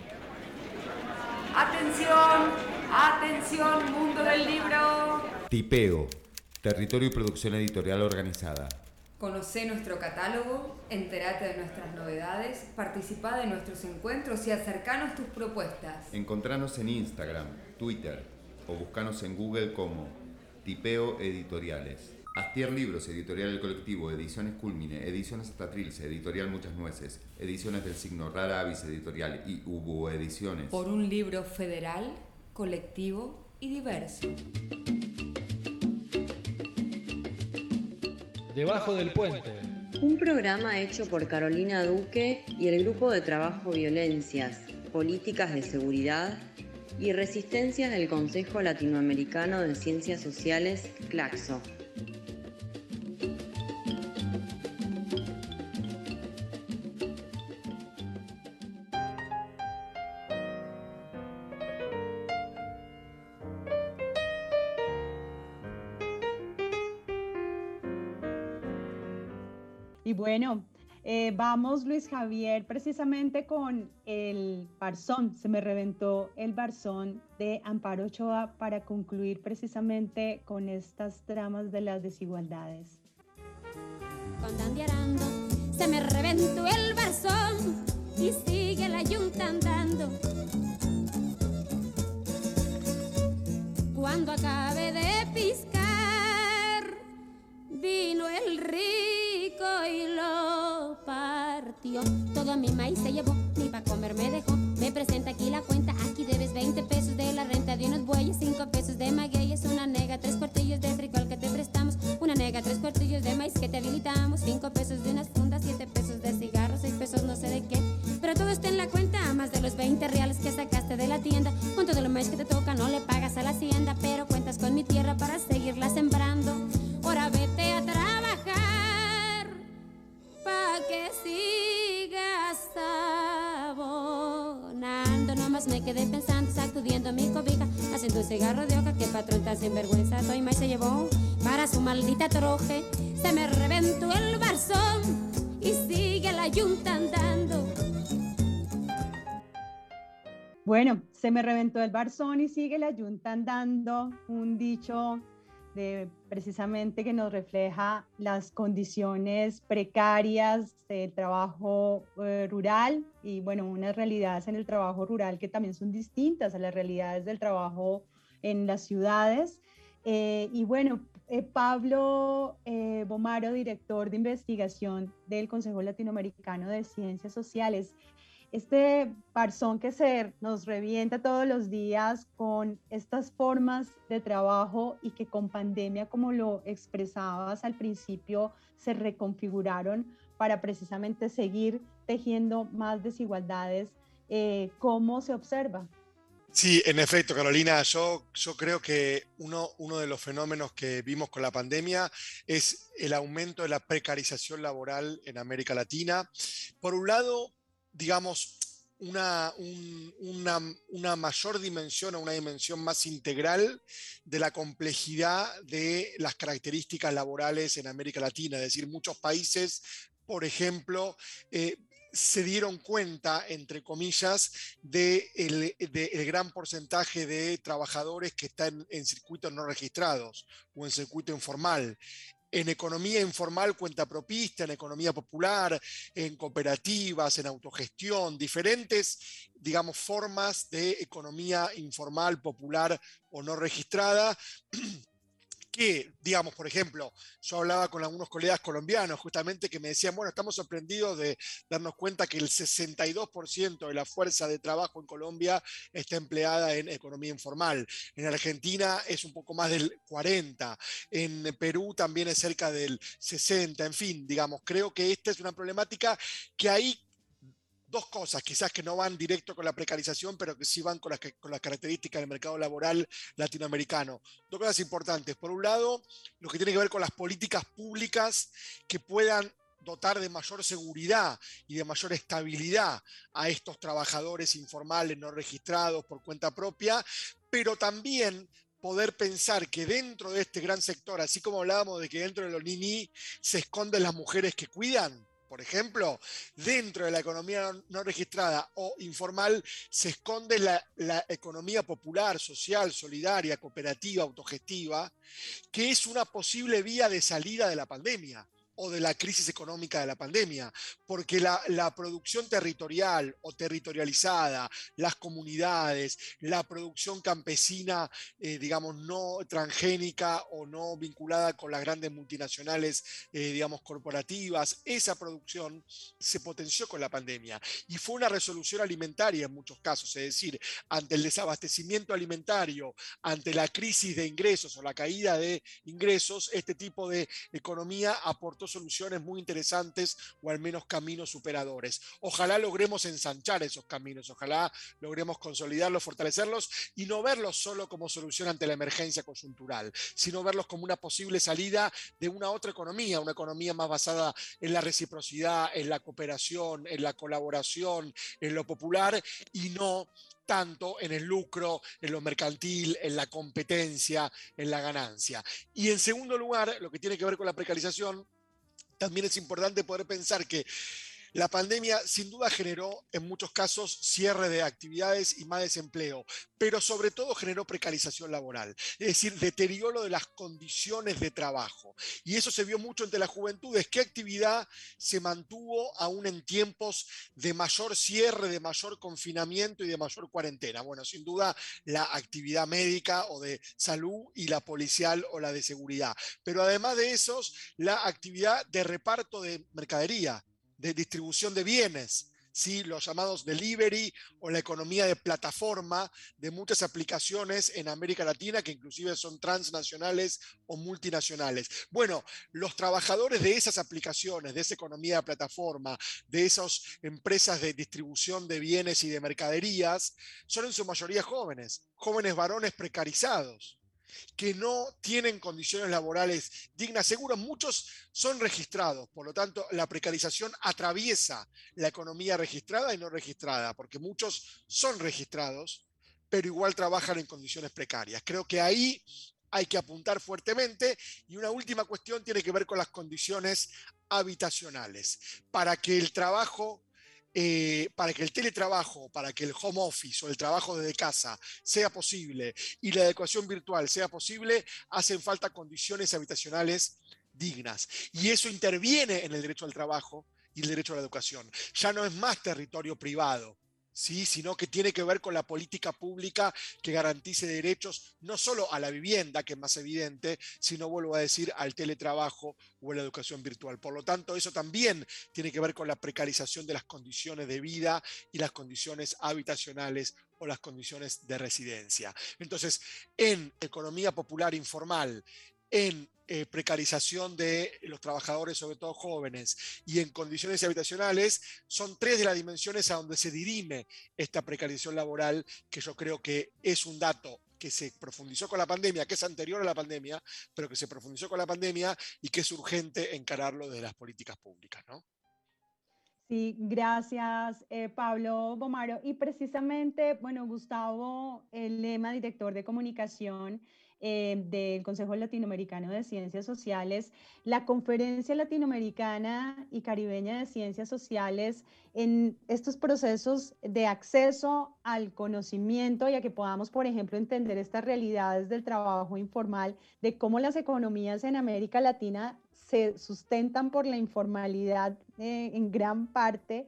Atención, atención, mundo del libro. Tipeo, Territorio y Producción Editorial Organizada. Conoce nuestro catálogo, entérate de nuestras novedades, participa de nuestros encuentros y acercanos tus propuestas. Encontranos en Instagram, Twitter o buscanos en Google como Tipeo Editoriales. Astier Libros, Editorial El Colectivo, Ediciones Culmine, Ediciones Hasta Trilce, Editorial Muchas Nueces, Ediciones del Signo Rara Avis Editorial y Hubo Ediciones. Por un libro federal, colectivo y diverso. Debajo del puente. Un programa hecho por Carolina Duque y el Grupo de Trabajo Violencias, Políticas de Seguridad y Resistencias del Consejo Latinoamericano de Ciencias Sociales, CLACSO. Y bueno, eh, vamos Luis Javier precisamente con el barzón, se me reventó el barzón de Amparo Ochoa para concluir precisamente con estas tramas de las desigualdades. Cuando ande arando, se me reventó el barzón y sigue la andando. Cuando acabe de piscar, vino el rico y lo partió. Todo mi maíz se llevó, ni pa' comer me dejó. Me presenta aquí la cuenta, aquí debes 20 pesos de la renta de unos bueyes, 5 pesos de magueyes, una nega, tres cuartillos de frijol que te prestamos, una nega, tres cuartillos de maíz que te habilitamos, 5 pesos de unas fundas, 7 pesos de cigarros, 6 pesos no sé de qué. Pero todo está en la cuenta, más de los 20 reales que sacaste de la tienda. Con todo lo maíz que te toca, no le pagas a la hacienda, pero cuentas con mi tierra para seguirla sembrando. Vete a trabajar pa' que sigas abonando. No más horas me quedé pensando, sacudiendo mi cobija, haciendo un cigarro de hoja que patrón tan sinvergüenza. Toy más se llevó para su maldita troje. Se me reventó el barzón y sigue la yunta andando. Bueno, se me reventó el barzón y sigue la yunta andando. Un dicho precisamente que nos refleja las condiciones precarias del trabajo eh, rural y bueno, unas realidades en el trabajo rural que también son distintas a las realidades del trabajo en las ciudades. Eh, y bueno, eh, Pablo Bomaro, director de investigación del Consejo Latinoamericano de Ciencias Sociales, este parzón que se nos revienta todos los días con estas formas de trabajo y que con pandemia, como lo expresabas al principio, se reconfiguraron para precisamente seguir tejiendo más desigualdades. Eh, ¿Cómo se observa? Sí, en efecto, Carolina, yo, yo creo que uno, uno de los fenómenos que vimos con la pandemia es el aumento de la precarización laboral en América Latina. Por un lado, digamos, una, un- una, una mayor dimensión o una dimensión más integral de la complejidad de las características laborales en América Latina. Es decir, muchos países, por ejemplo, eh, se dieron cuenta, entre comillas, del de el- de el gran porcentaje de trabajadores que están en circuitos no registrados o en circuito informal en economía informal cuenta propista, en economía popular, en cooperativas, en autogestión, diferentes, digamos, formas de economía informal, popular o no registrada. Que, digamos, por ejemplo, yo hablaba con algunos colegas colombianos justamente que me decían, bueno, estamos sorprendidos de darnos cuenta que el 62% de la fuerza de trabajo en Colombia está empleada en economía informal. En Argentina es un poco más del 40%, en Perú también es cerca del 60%, en fin, digamos, creo que esta es una problemática que ahí dos cosas, quizás que no van directo con la precarización, pero que sí van con las, con características del mercado laboral latinoamericano. Dos cosas importantes. Por un lado, lo que tiene que ver con las políticas públicas que puedan dotar de mayor seguridad y de mayor estabilidad a estos trabajadores informales no registrados por cuenta propia, pero también poder pensar que dentro de este gran sector, así como hablábamos de que dentro de los NINI se esconden las mujeres que cuidan, por ejemplo, dentro de la economía no- registrada o informal se esconde la economía popular, social, solidaria, cooperativa, autogestiva, que es una posible vía de salida de la pandemia o de la crisis económica de la pandemia, porque la, producción territorial o territorializada, las comunidades, la producción campesina, eh, digamos, no transgénica o no vinculada con las grandes multinacionales, eh, digamos, corporativas, esa producción se potenció con la pandemia y fue una resolución alimentaria en muchos casos, es decir, ante el desabastecimiento alimentario, ante la crisis de ingresos o la caída de ingresos, este tipo de economía aportó soluciones muy interesantes o al menos caminos superadores. Ojalá logremos ensanchar esos caminos, ojalá logremos consolidarlos, fortalecerlos y no verlos solo como solución ante la emergencia coyuntural, sino verlos como una posible salida de una otra economía, una economía más basada en la reciprocidad, en la cooperación, en la colaboración, en lo popular y no tanto en el lucro, en lo mercantil, en la competencia, en la ganancia. Y en segundo lugar, lo que tiene que ver con la precarización, también es importante poder pensar que la pandemia sin duda generó en muchos casos cierre de actividades y más desempleo, pero sobre todo generó precarización laboral, es decir, deterioro de las condiciones de trabajo. Y eso se vio mucho entre las juventudes. ¿Qué actividad se mantuvo aún en tiempos de mayor cierre, de mayor confinamiento y de mayor cuarentena? Bueno, sin duda la actividad médica o de salud y la policial o la de seguridad. Pero además de esos, la actividad de reparto de mercadería de distribución de bienes, ¿sí? los llamados delivery o la economía de plataforma de muchas aplicaciones en América Latina que inclusive son transnacionales o multinacionales. Bueno, los trabajadores de esas aplicaciones, de esa economía de plataforma, de esas empresas de distribución de bienes y de mercaderías, son en su mayoría jóvenes, jóvenes varones precarizados que no tienen condiciones laborales dignas. Seguro, muchos son registrados, por lo tanto, la precarización atraviesa la economía registrada y no registrada, porque muchos son registrados, pero igual trabajan en condiciones precarias. Creo que ahí hay que apuntar fuertemente. Y una última cuestión tiene que ver con las condiciones habitacionales. Para que el trabajo eh, para que el teletrabajo, para que el home office o el trabajo desde casa sea posible y la adecuación virtual sea posible, hacen falta condiciones habitacionales dignas. Y eso interviene en el derecho al trabajo y el derecho a la educación. Ya no es más territorio privado, ¿sí? sino que tiene que ver con la política pública que garantice derechos no solo a la vivienda, que es más evidente, sino, vuelvo a decir, al teletrabajo o a la educación virtual. Por lo tanto, eso también tiene que ver con la precarización de las condiciones de vida y las condiciones habitacionales o las condiciones de residencia. Entonces, en economía popular informal, en eh, precarización de los trabajadores, sobre todo jóvenes, y en condiciones habitacionales, son tres de las dimensiones a donde se dirime esta precarización laboral, que yo creo que es un dato que se profundizó con la pandemia, que es anterior a la pandemia, pero que se profundizó con la pandemia y que es urgente encararlo desde las políticas públicas, ¿no? Sí, gracias eh, Pablo Bomaro. Y precisamente, bueno, Gustavo, el lema director de comunicación eh, del Consejo Latinoamericano de Ciencias Sociales, la Conferencia Latinoamericana y Caribeña de Ciencias Sociales en estos procesos de acceso al conocimiento y a que podamos, por ejemplo, entender estas realidades del trabajo informal, de cómo las economías en América Latina se sustentan por la informalidad eh, en gran parte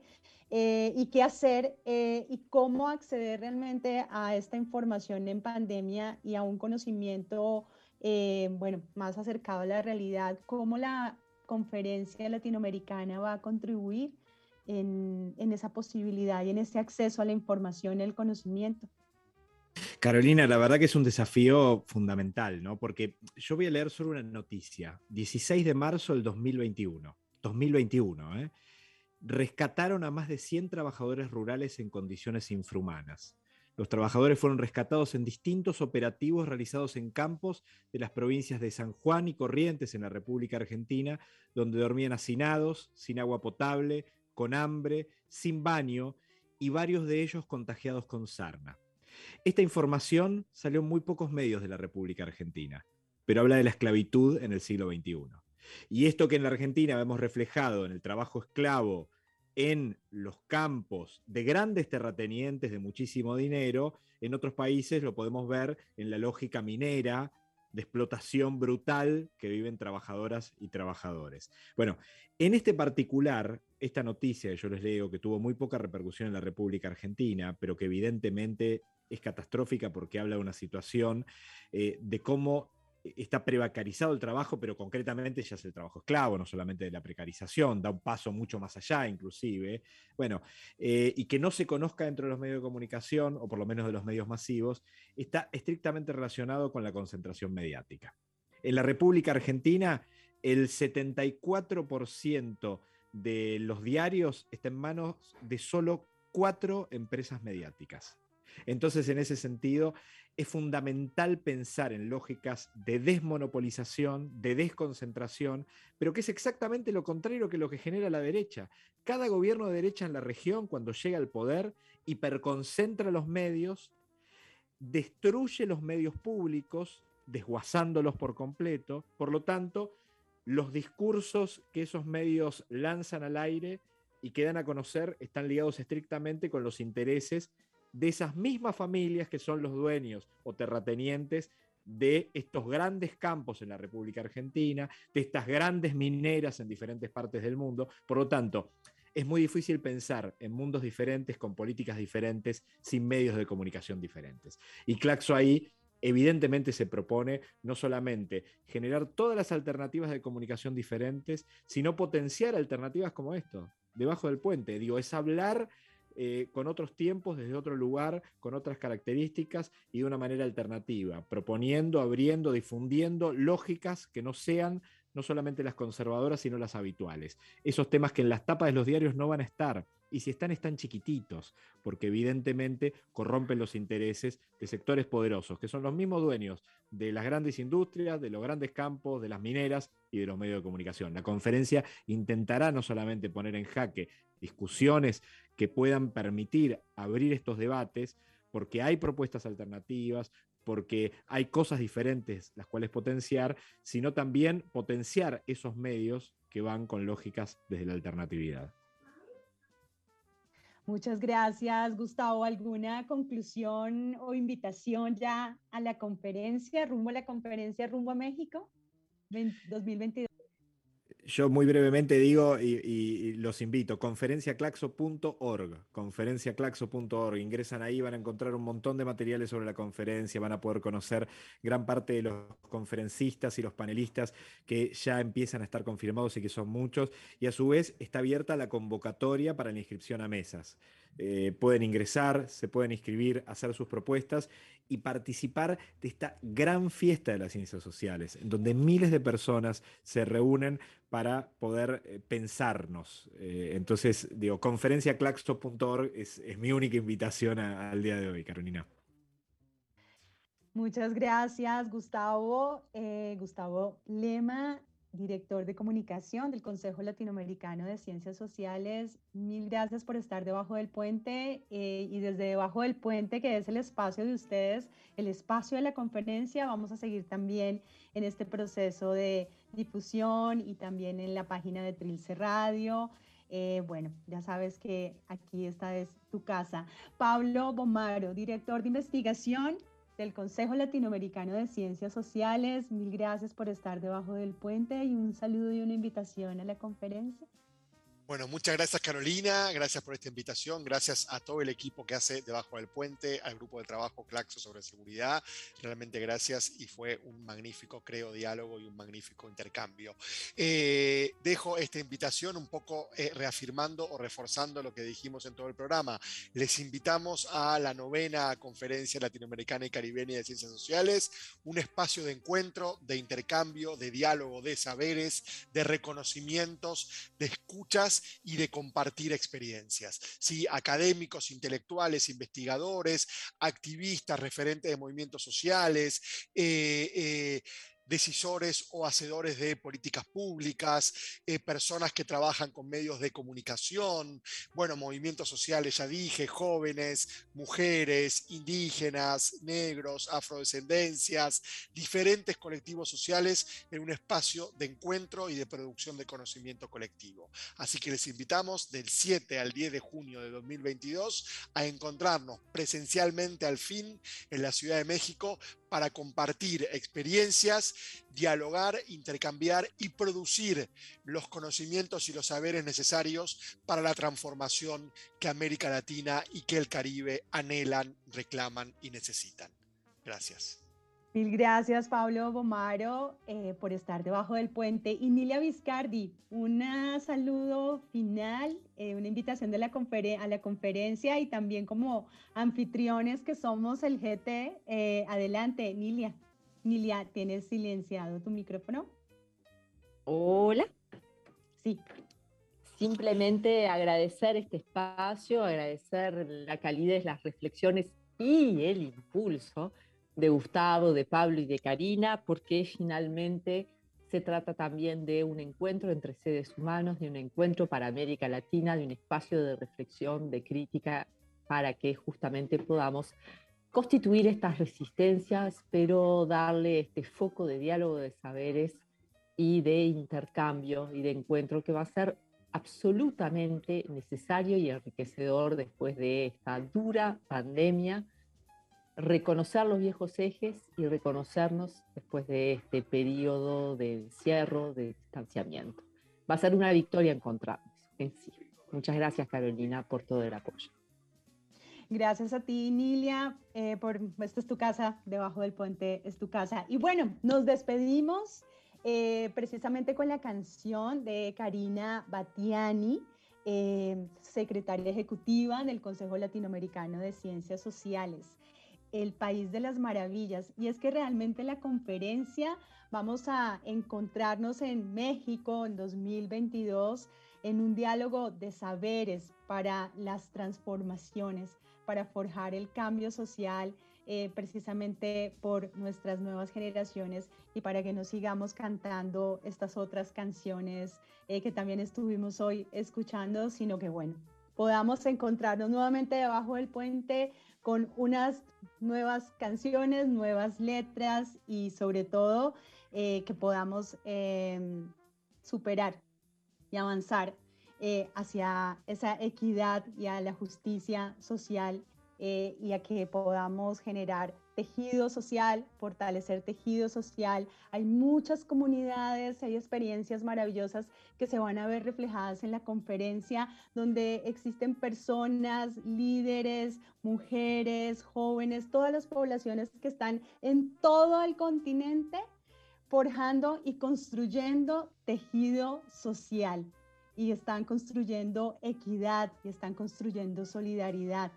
eh, y qué hacer eh, y cómo acceder realmente a esta información en pandemia y a un conocimiento, eh, bueno, más acercado a la realidad, cómo la conferencia latinoamericana va a contribuir en, en esa posibilidad y en ese acceso a la información y al conocimiento. Carolina, la verdad que es un desafío fundamental, ¿no? Porque yo voy a leer solo una noticia. 16 de marzo del 2021. 2021, ¿eh? Rescataron a más de 100 trabajadores rurales en condiciones infrahumanas. Los trabajadores fueron rescatados en distintos operativos realizados en campos de las provincias de San Juan y Corrientes en la República Argentina, donde dormían hacinados, sin agua potable, con hambre, sin baño y varios de ellos contagiados con sarna. Esta información salió en muy pocos medios de la República Argentina, pero habla de la esclavitud en el siglo XXI. Y esto que en la Argentina vemos reflejado en el trabajo esclavo, en los campos de grandes terratenientes de muchísimo dinero, en otros países lo podemos ver en la lógica minera, de explotación brutal que viven trabajadoras y trabajadores. Bueno, en este particular, esta noticia, yo les leo, que tuvo muy poca repercusión en la República Argentina, pero que evidentemente es catastrófica porque habla de una situación eh, de cómo está precarizado el trabajo, pero concretamente ya es el trabajo esclavo, no solamente de la precarización, da un paso mucho más allá inclusive. Bueno, eh, y que no se conozca dentro de los medios de comunicación, o por lo menos de los medios masivos, está estrictamente relacionado con la concentración mediática. En la República Argentina, el 74% de los diarios está en manos de solo cuatro empresas mediáticas. Entonces, en ese sentido, es fundamental pensar en lógicas de desmonopolización, de desconcentración, pero que es exactamente lo contrario que lo que genera la derecha. Cada gobierno de derecha en la región, cuando llega al poder, hiperconcentra los medios, destruye los medios públicos, desguazándolos por completo. Por lo tanto, los discursos que esos medios lanzan al aire y que dan a conocer están ligados estrictamente con los intereses de esas mismas familias que son los dueños o terratenientes de estos grandes campos en la República Argentina, de estas grandes mineras en diferentes partes del mundo. Por lo tanto, es muy difícil pensar en mundos diferentes, con políticas diferentes, sin medios de comunicación diferentes. Y Claxo ahí evidentemente se propone no solamente generar todas las alternativas de comunicación diferentes, sino potenciar alternativas como esto, debajo del puente. Digo, es hablar eh, con otros tiempos, desde otro lugar, con otras características y de una manera alternativa, proponiendo, abriendo, difundiendo lógicas que no sean no solamente las conservadoras, sino las habituales. Esos temas que en las tapas de los diarios no van a estar, y si están, están chiquititos, porque evidentemente corrompen los intereses de sectores poderosos, que son los mismos dueños de las grandes industrias, de los grandes campos, de las mineras y de los medios de comunicación. La conferencia intentará no solamente poner en jaque discusiones que puedan permitir abrir estos debates, porque hay propuestas alternativas, porque hay cosas diferentes las cuales potenciar, sino también potenciar esos medios que van con lógicas desde la alternatividad. Muchas gracias, Gustavo. ¿Alguna conclusión o invitación ya a la conferencia, rumbo a la conferencia, rumbo a México 2022? Yo muy brevemente digo y, los invito, conferenciaclaxo.org, conferenciaclaxo.org, ingresan ahí, van a encontrar un montón de materiales sobre la conferencia, van a poder conocer gran parte de los conferencistas y los panelistas que ya empiezan a estar confirmados y que son muchos, y a su vez está abierta la convocatoria para la inscripción a mesas. Eh, pueden ingresar, se pueden inscribir, hacer sus propuestas y participar de esta gran fiesta de las ciencias sociales, en donde miles de personas se reúnen para poder eh, pensarnos. Eh, entonces, digo, conferenciaclaxto.org es, mi única invitación al día de hoy, Carolina. Muchas gracias, Gustavo. Gustavo Lema, director de comunicación del Consejo Latinoamericano de Ciencias Sociales. Mil gracias por estar debajo del puente eh, y desde debajo del puente, que es el espacio de ustedes, el espacio de la conferencia, vamos a seguir también en este proceso de difusión y también en la página de Trilce Radio. Eh, bueno, ya sabes que aquí esta es tu casa. Pablo Bomaro, director de investigación del Consejo Latinoamericano de Ciencias Sociales. Mil gracias por estar debajo del puente y un saludo y una invitación a la conferencia. Bueno, muchas gracias Carolina, gracias por esta invitación, gracias a todo el equipo que hace Debajo del Puente, al grupo de trabajo Claxo sobre seguridad, realmente gracias y fue un magnífico, creo, diálogo y un magnífico intercambio. Eh, dejo esta invitación un poco eh, reafirmando o reforzando lo que dijimos en todo el programa. Les invitamos a la novena conferencia latinoamericana y caribeña de ciencias sociales, un espacio de encuentro, de intercambio, de diálogo, de saberes, de reconocimientos, de escuchas y de compartir experiencias. ¿sí? Académicos, intelectuales, investigadores, activistas, referentes de movimientos sociales, eh, eh, decisores o hacedores de políticas públicas, eh, personas que trabajan con medios de comunicación, bueno, movimientos sociales, ya dije, jóvenes, mujeres, indígenas, negros, afrodescendencias, diferentes colectivos sociales en un espacio de encuentro y de producción de conocimiento colectivo. Así que les invitamos del 7 al 10 de junio de 2022 a encontrarnos presencialmente al fin en la Ciudad de México para compartir experiencias, dialogar, intercambiar y producir los conocimientos y los saberes necesarios para la transformación que América Latina y que el Caribe anhelan, reclaman y necesitan. Gracias. Mil gracias, Pablo Bomaro, eh, por estar debajo del puente. Y Nilia Viscardi, un saludo final, eh, una invitación de la a la conferencia y también como anfitriones que somos el GT. Eh, adelante, Nilia. Nilia, ¿tienes silenciado tu micrófono? Hola. Sí. Simplemente agradecer este espacio, agradecer la calidez, las reflexiones y el impulso de Gustavo, de Pablo y de Karina, porque finalmente se trata también de un encuentro entre seres humanos, de un encuentro para América Latina, de un espacio de reflexión, de crítica, para que justamente podamos constituir estas resistencias, pero darle este foco de diálogo de saberes y de intercambio y de encuentro que va a ser absolutamente necesario y enriquecedor después de esta dura pandemia reconocer los viejos ejes y reconocernos después de este periodo de encierro, de distanciamiento. Va a ser una victoria encontrarnos en sí. Muchas gracias, Carolina, por todo el apoyo. Gracias a ti, Nilia, eh, por esta es tu casa, debajo del puente es tu casa. Y bueno, nos despedimos eh, precisamente con la canción de Karina Batiani, eh, secretaria ejecutiva del Consejo Latinoamericano de Ciencias Sociales. El país de las maravillas. Y es que realmente la conferencia vamos a encontrarnos en México en 2022 en un diálogo de saberes para las transformaciones, para forjar el cambio social eh, precisamente por nuestras nuevas generaciones y para que nos sigamos cantando estas otras canciones eh, que también estuvimos hoy escuchando, sino que bueno, podamos encontrarnos nuevamente debajo del puente con unas nuevas canciones, nuevas letras y sobre todo eh, que podamos em, superar y avanzar eh, hacia esa equidad y a la justicia social eh, y a que podamos generar tejido social, fortalecer tejido social. Hay muchas comunidades, hay experiencias maravillosas que se van a ver reflejadas en la conferencia, donde existen personas, líderes, mujeres, jóvenes, todas las poblaciones que están en todo el continente forjando y construyendo tejido social y están construyendo equidad y están construyendo solidaridad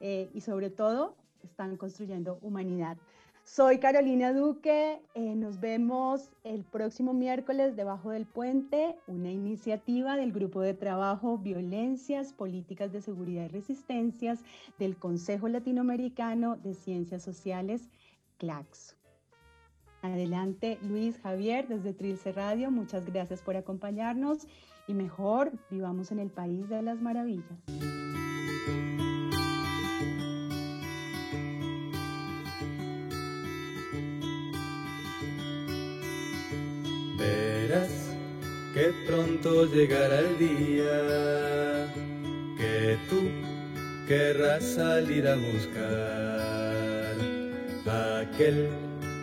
eh, y sobre todo están construyendo humanidad. Soy Carolina Duque, eh, nos vemos el próximo miércoles debajo del puente, una iniciativa del Grupo de Trabajo Violencias, Políticas de Seguridad y Resistencias del Consejo Latinoamericano de Ciencias Sociales, CLACSO. Adelante, Luis Javier, desde Trilce Radio, muchas gracias por acompañarnos y mejor vivamos en el país de las maravillas. Pronto llegará el día que tú querrás salir a buscar aquel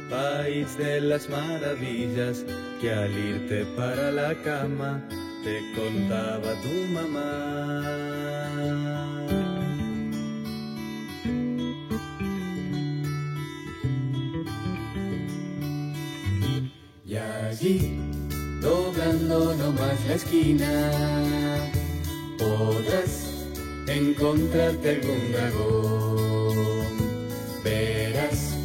país de las maravillas que al irte para la cama te contaba tu mamá. Y allí, doblando nomás la esquina, podrás encontrarte algún dragón. Verás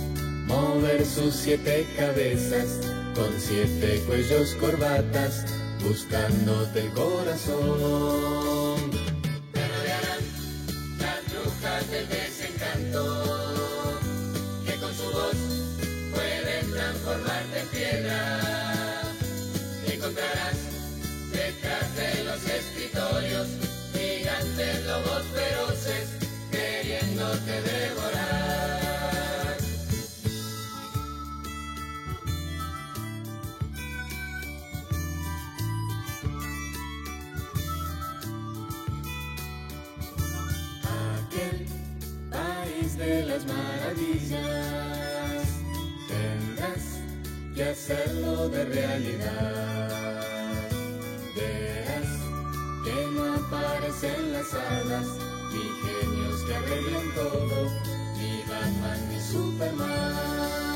mover sus siete cabezas con siete cuellos corbatas, buscándote el corazón. Te rodearán las brujas del de las maravillas tendrás que hacerlo de realidad. Verás que no aparecen las hadas, ni genios que arreglen todo, ni Batman ni Superman.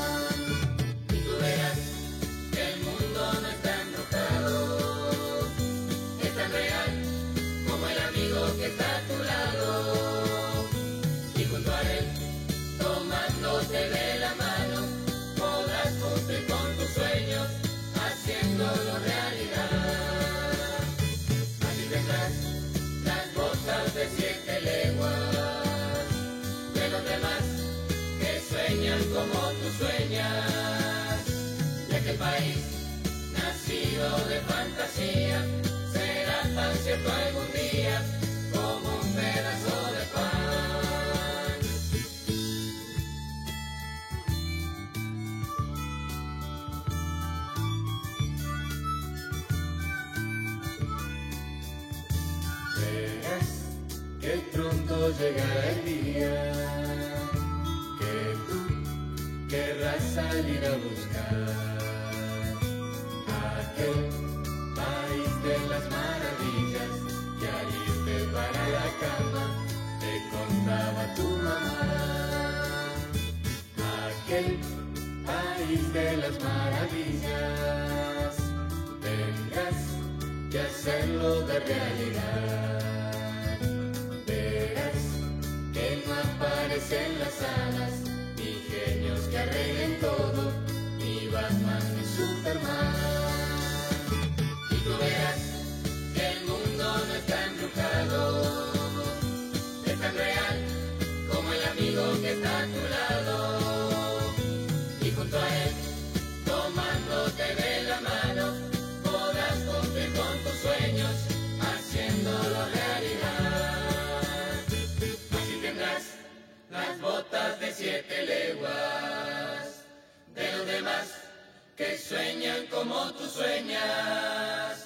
De fantasía será tan cierto algún día como un pedazo de pan. Verás que pronto llegará el día que tú querrás salir a buscar Israel, país de las maravillas, que hariste para la cama, te contaba tu mamá. Aquel país de las maravillas, tendrás que hacerlo de realidad. Verás que no aparecen las alas, ni genios que arreglen todo, ni Batman ni Superman. que sueñan como tú sueñas.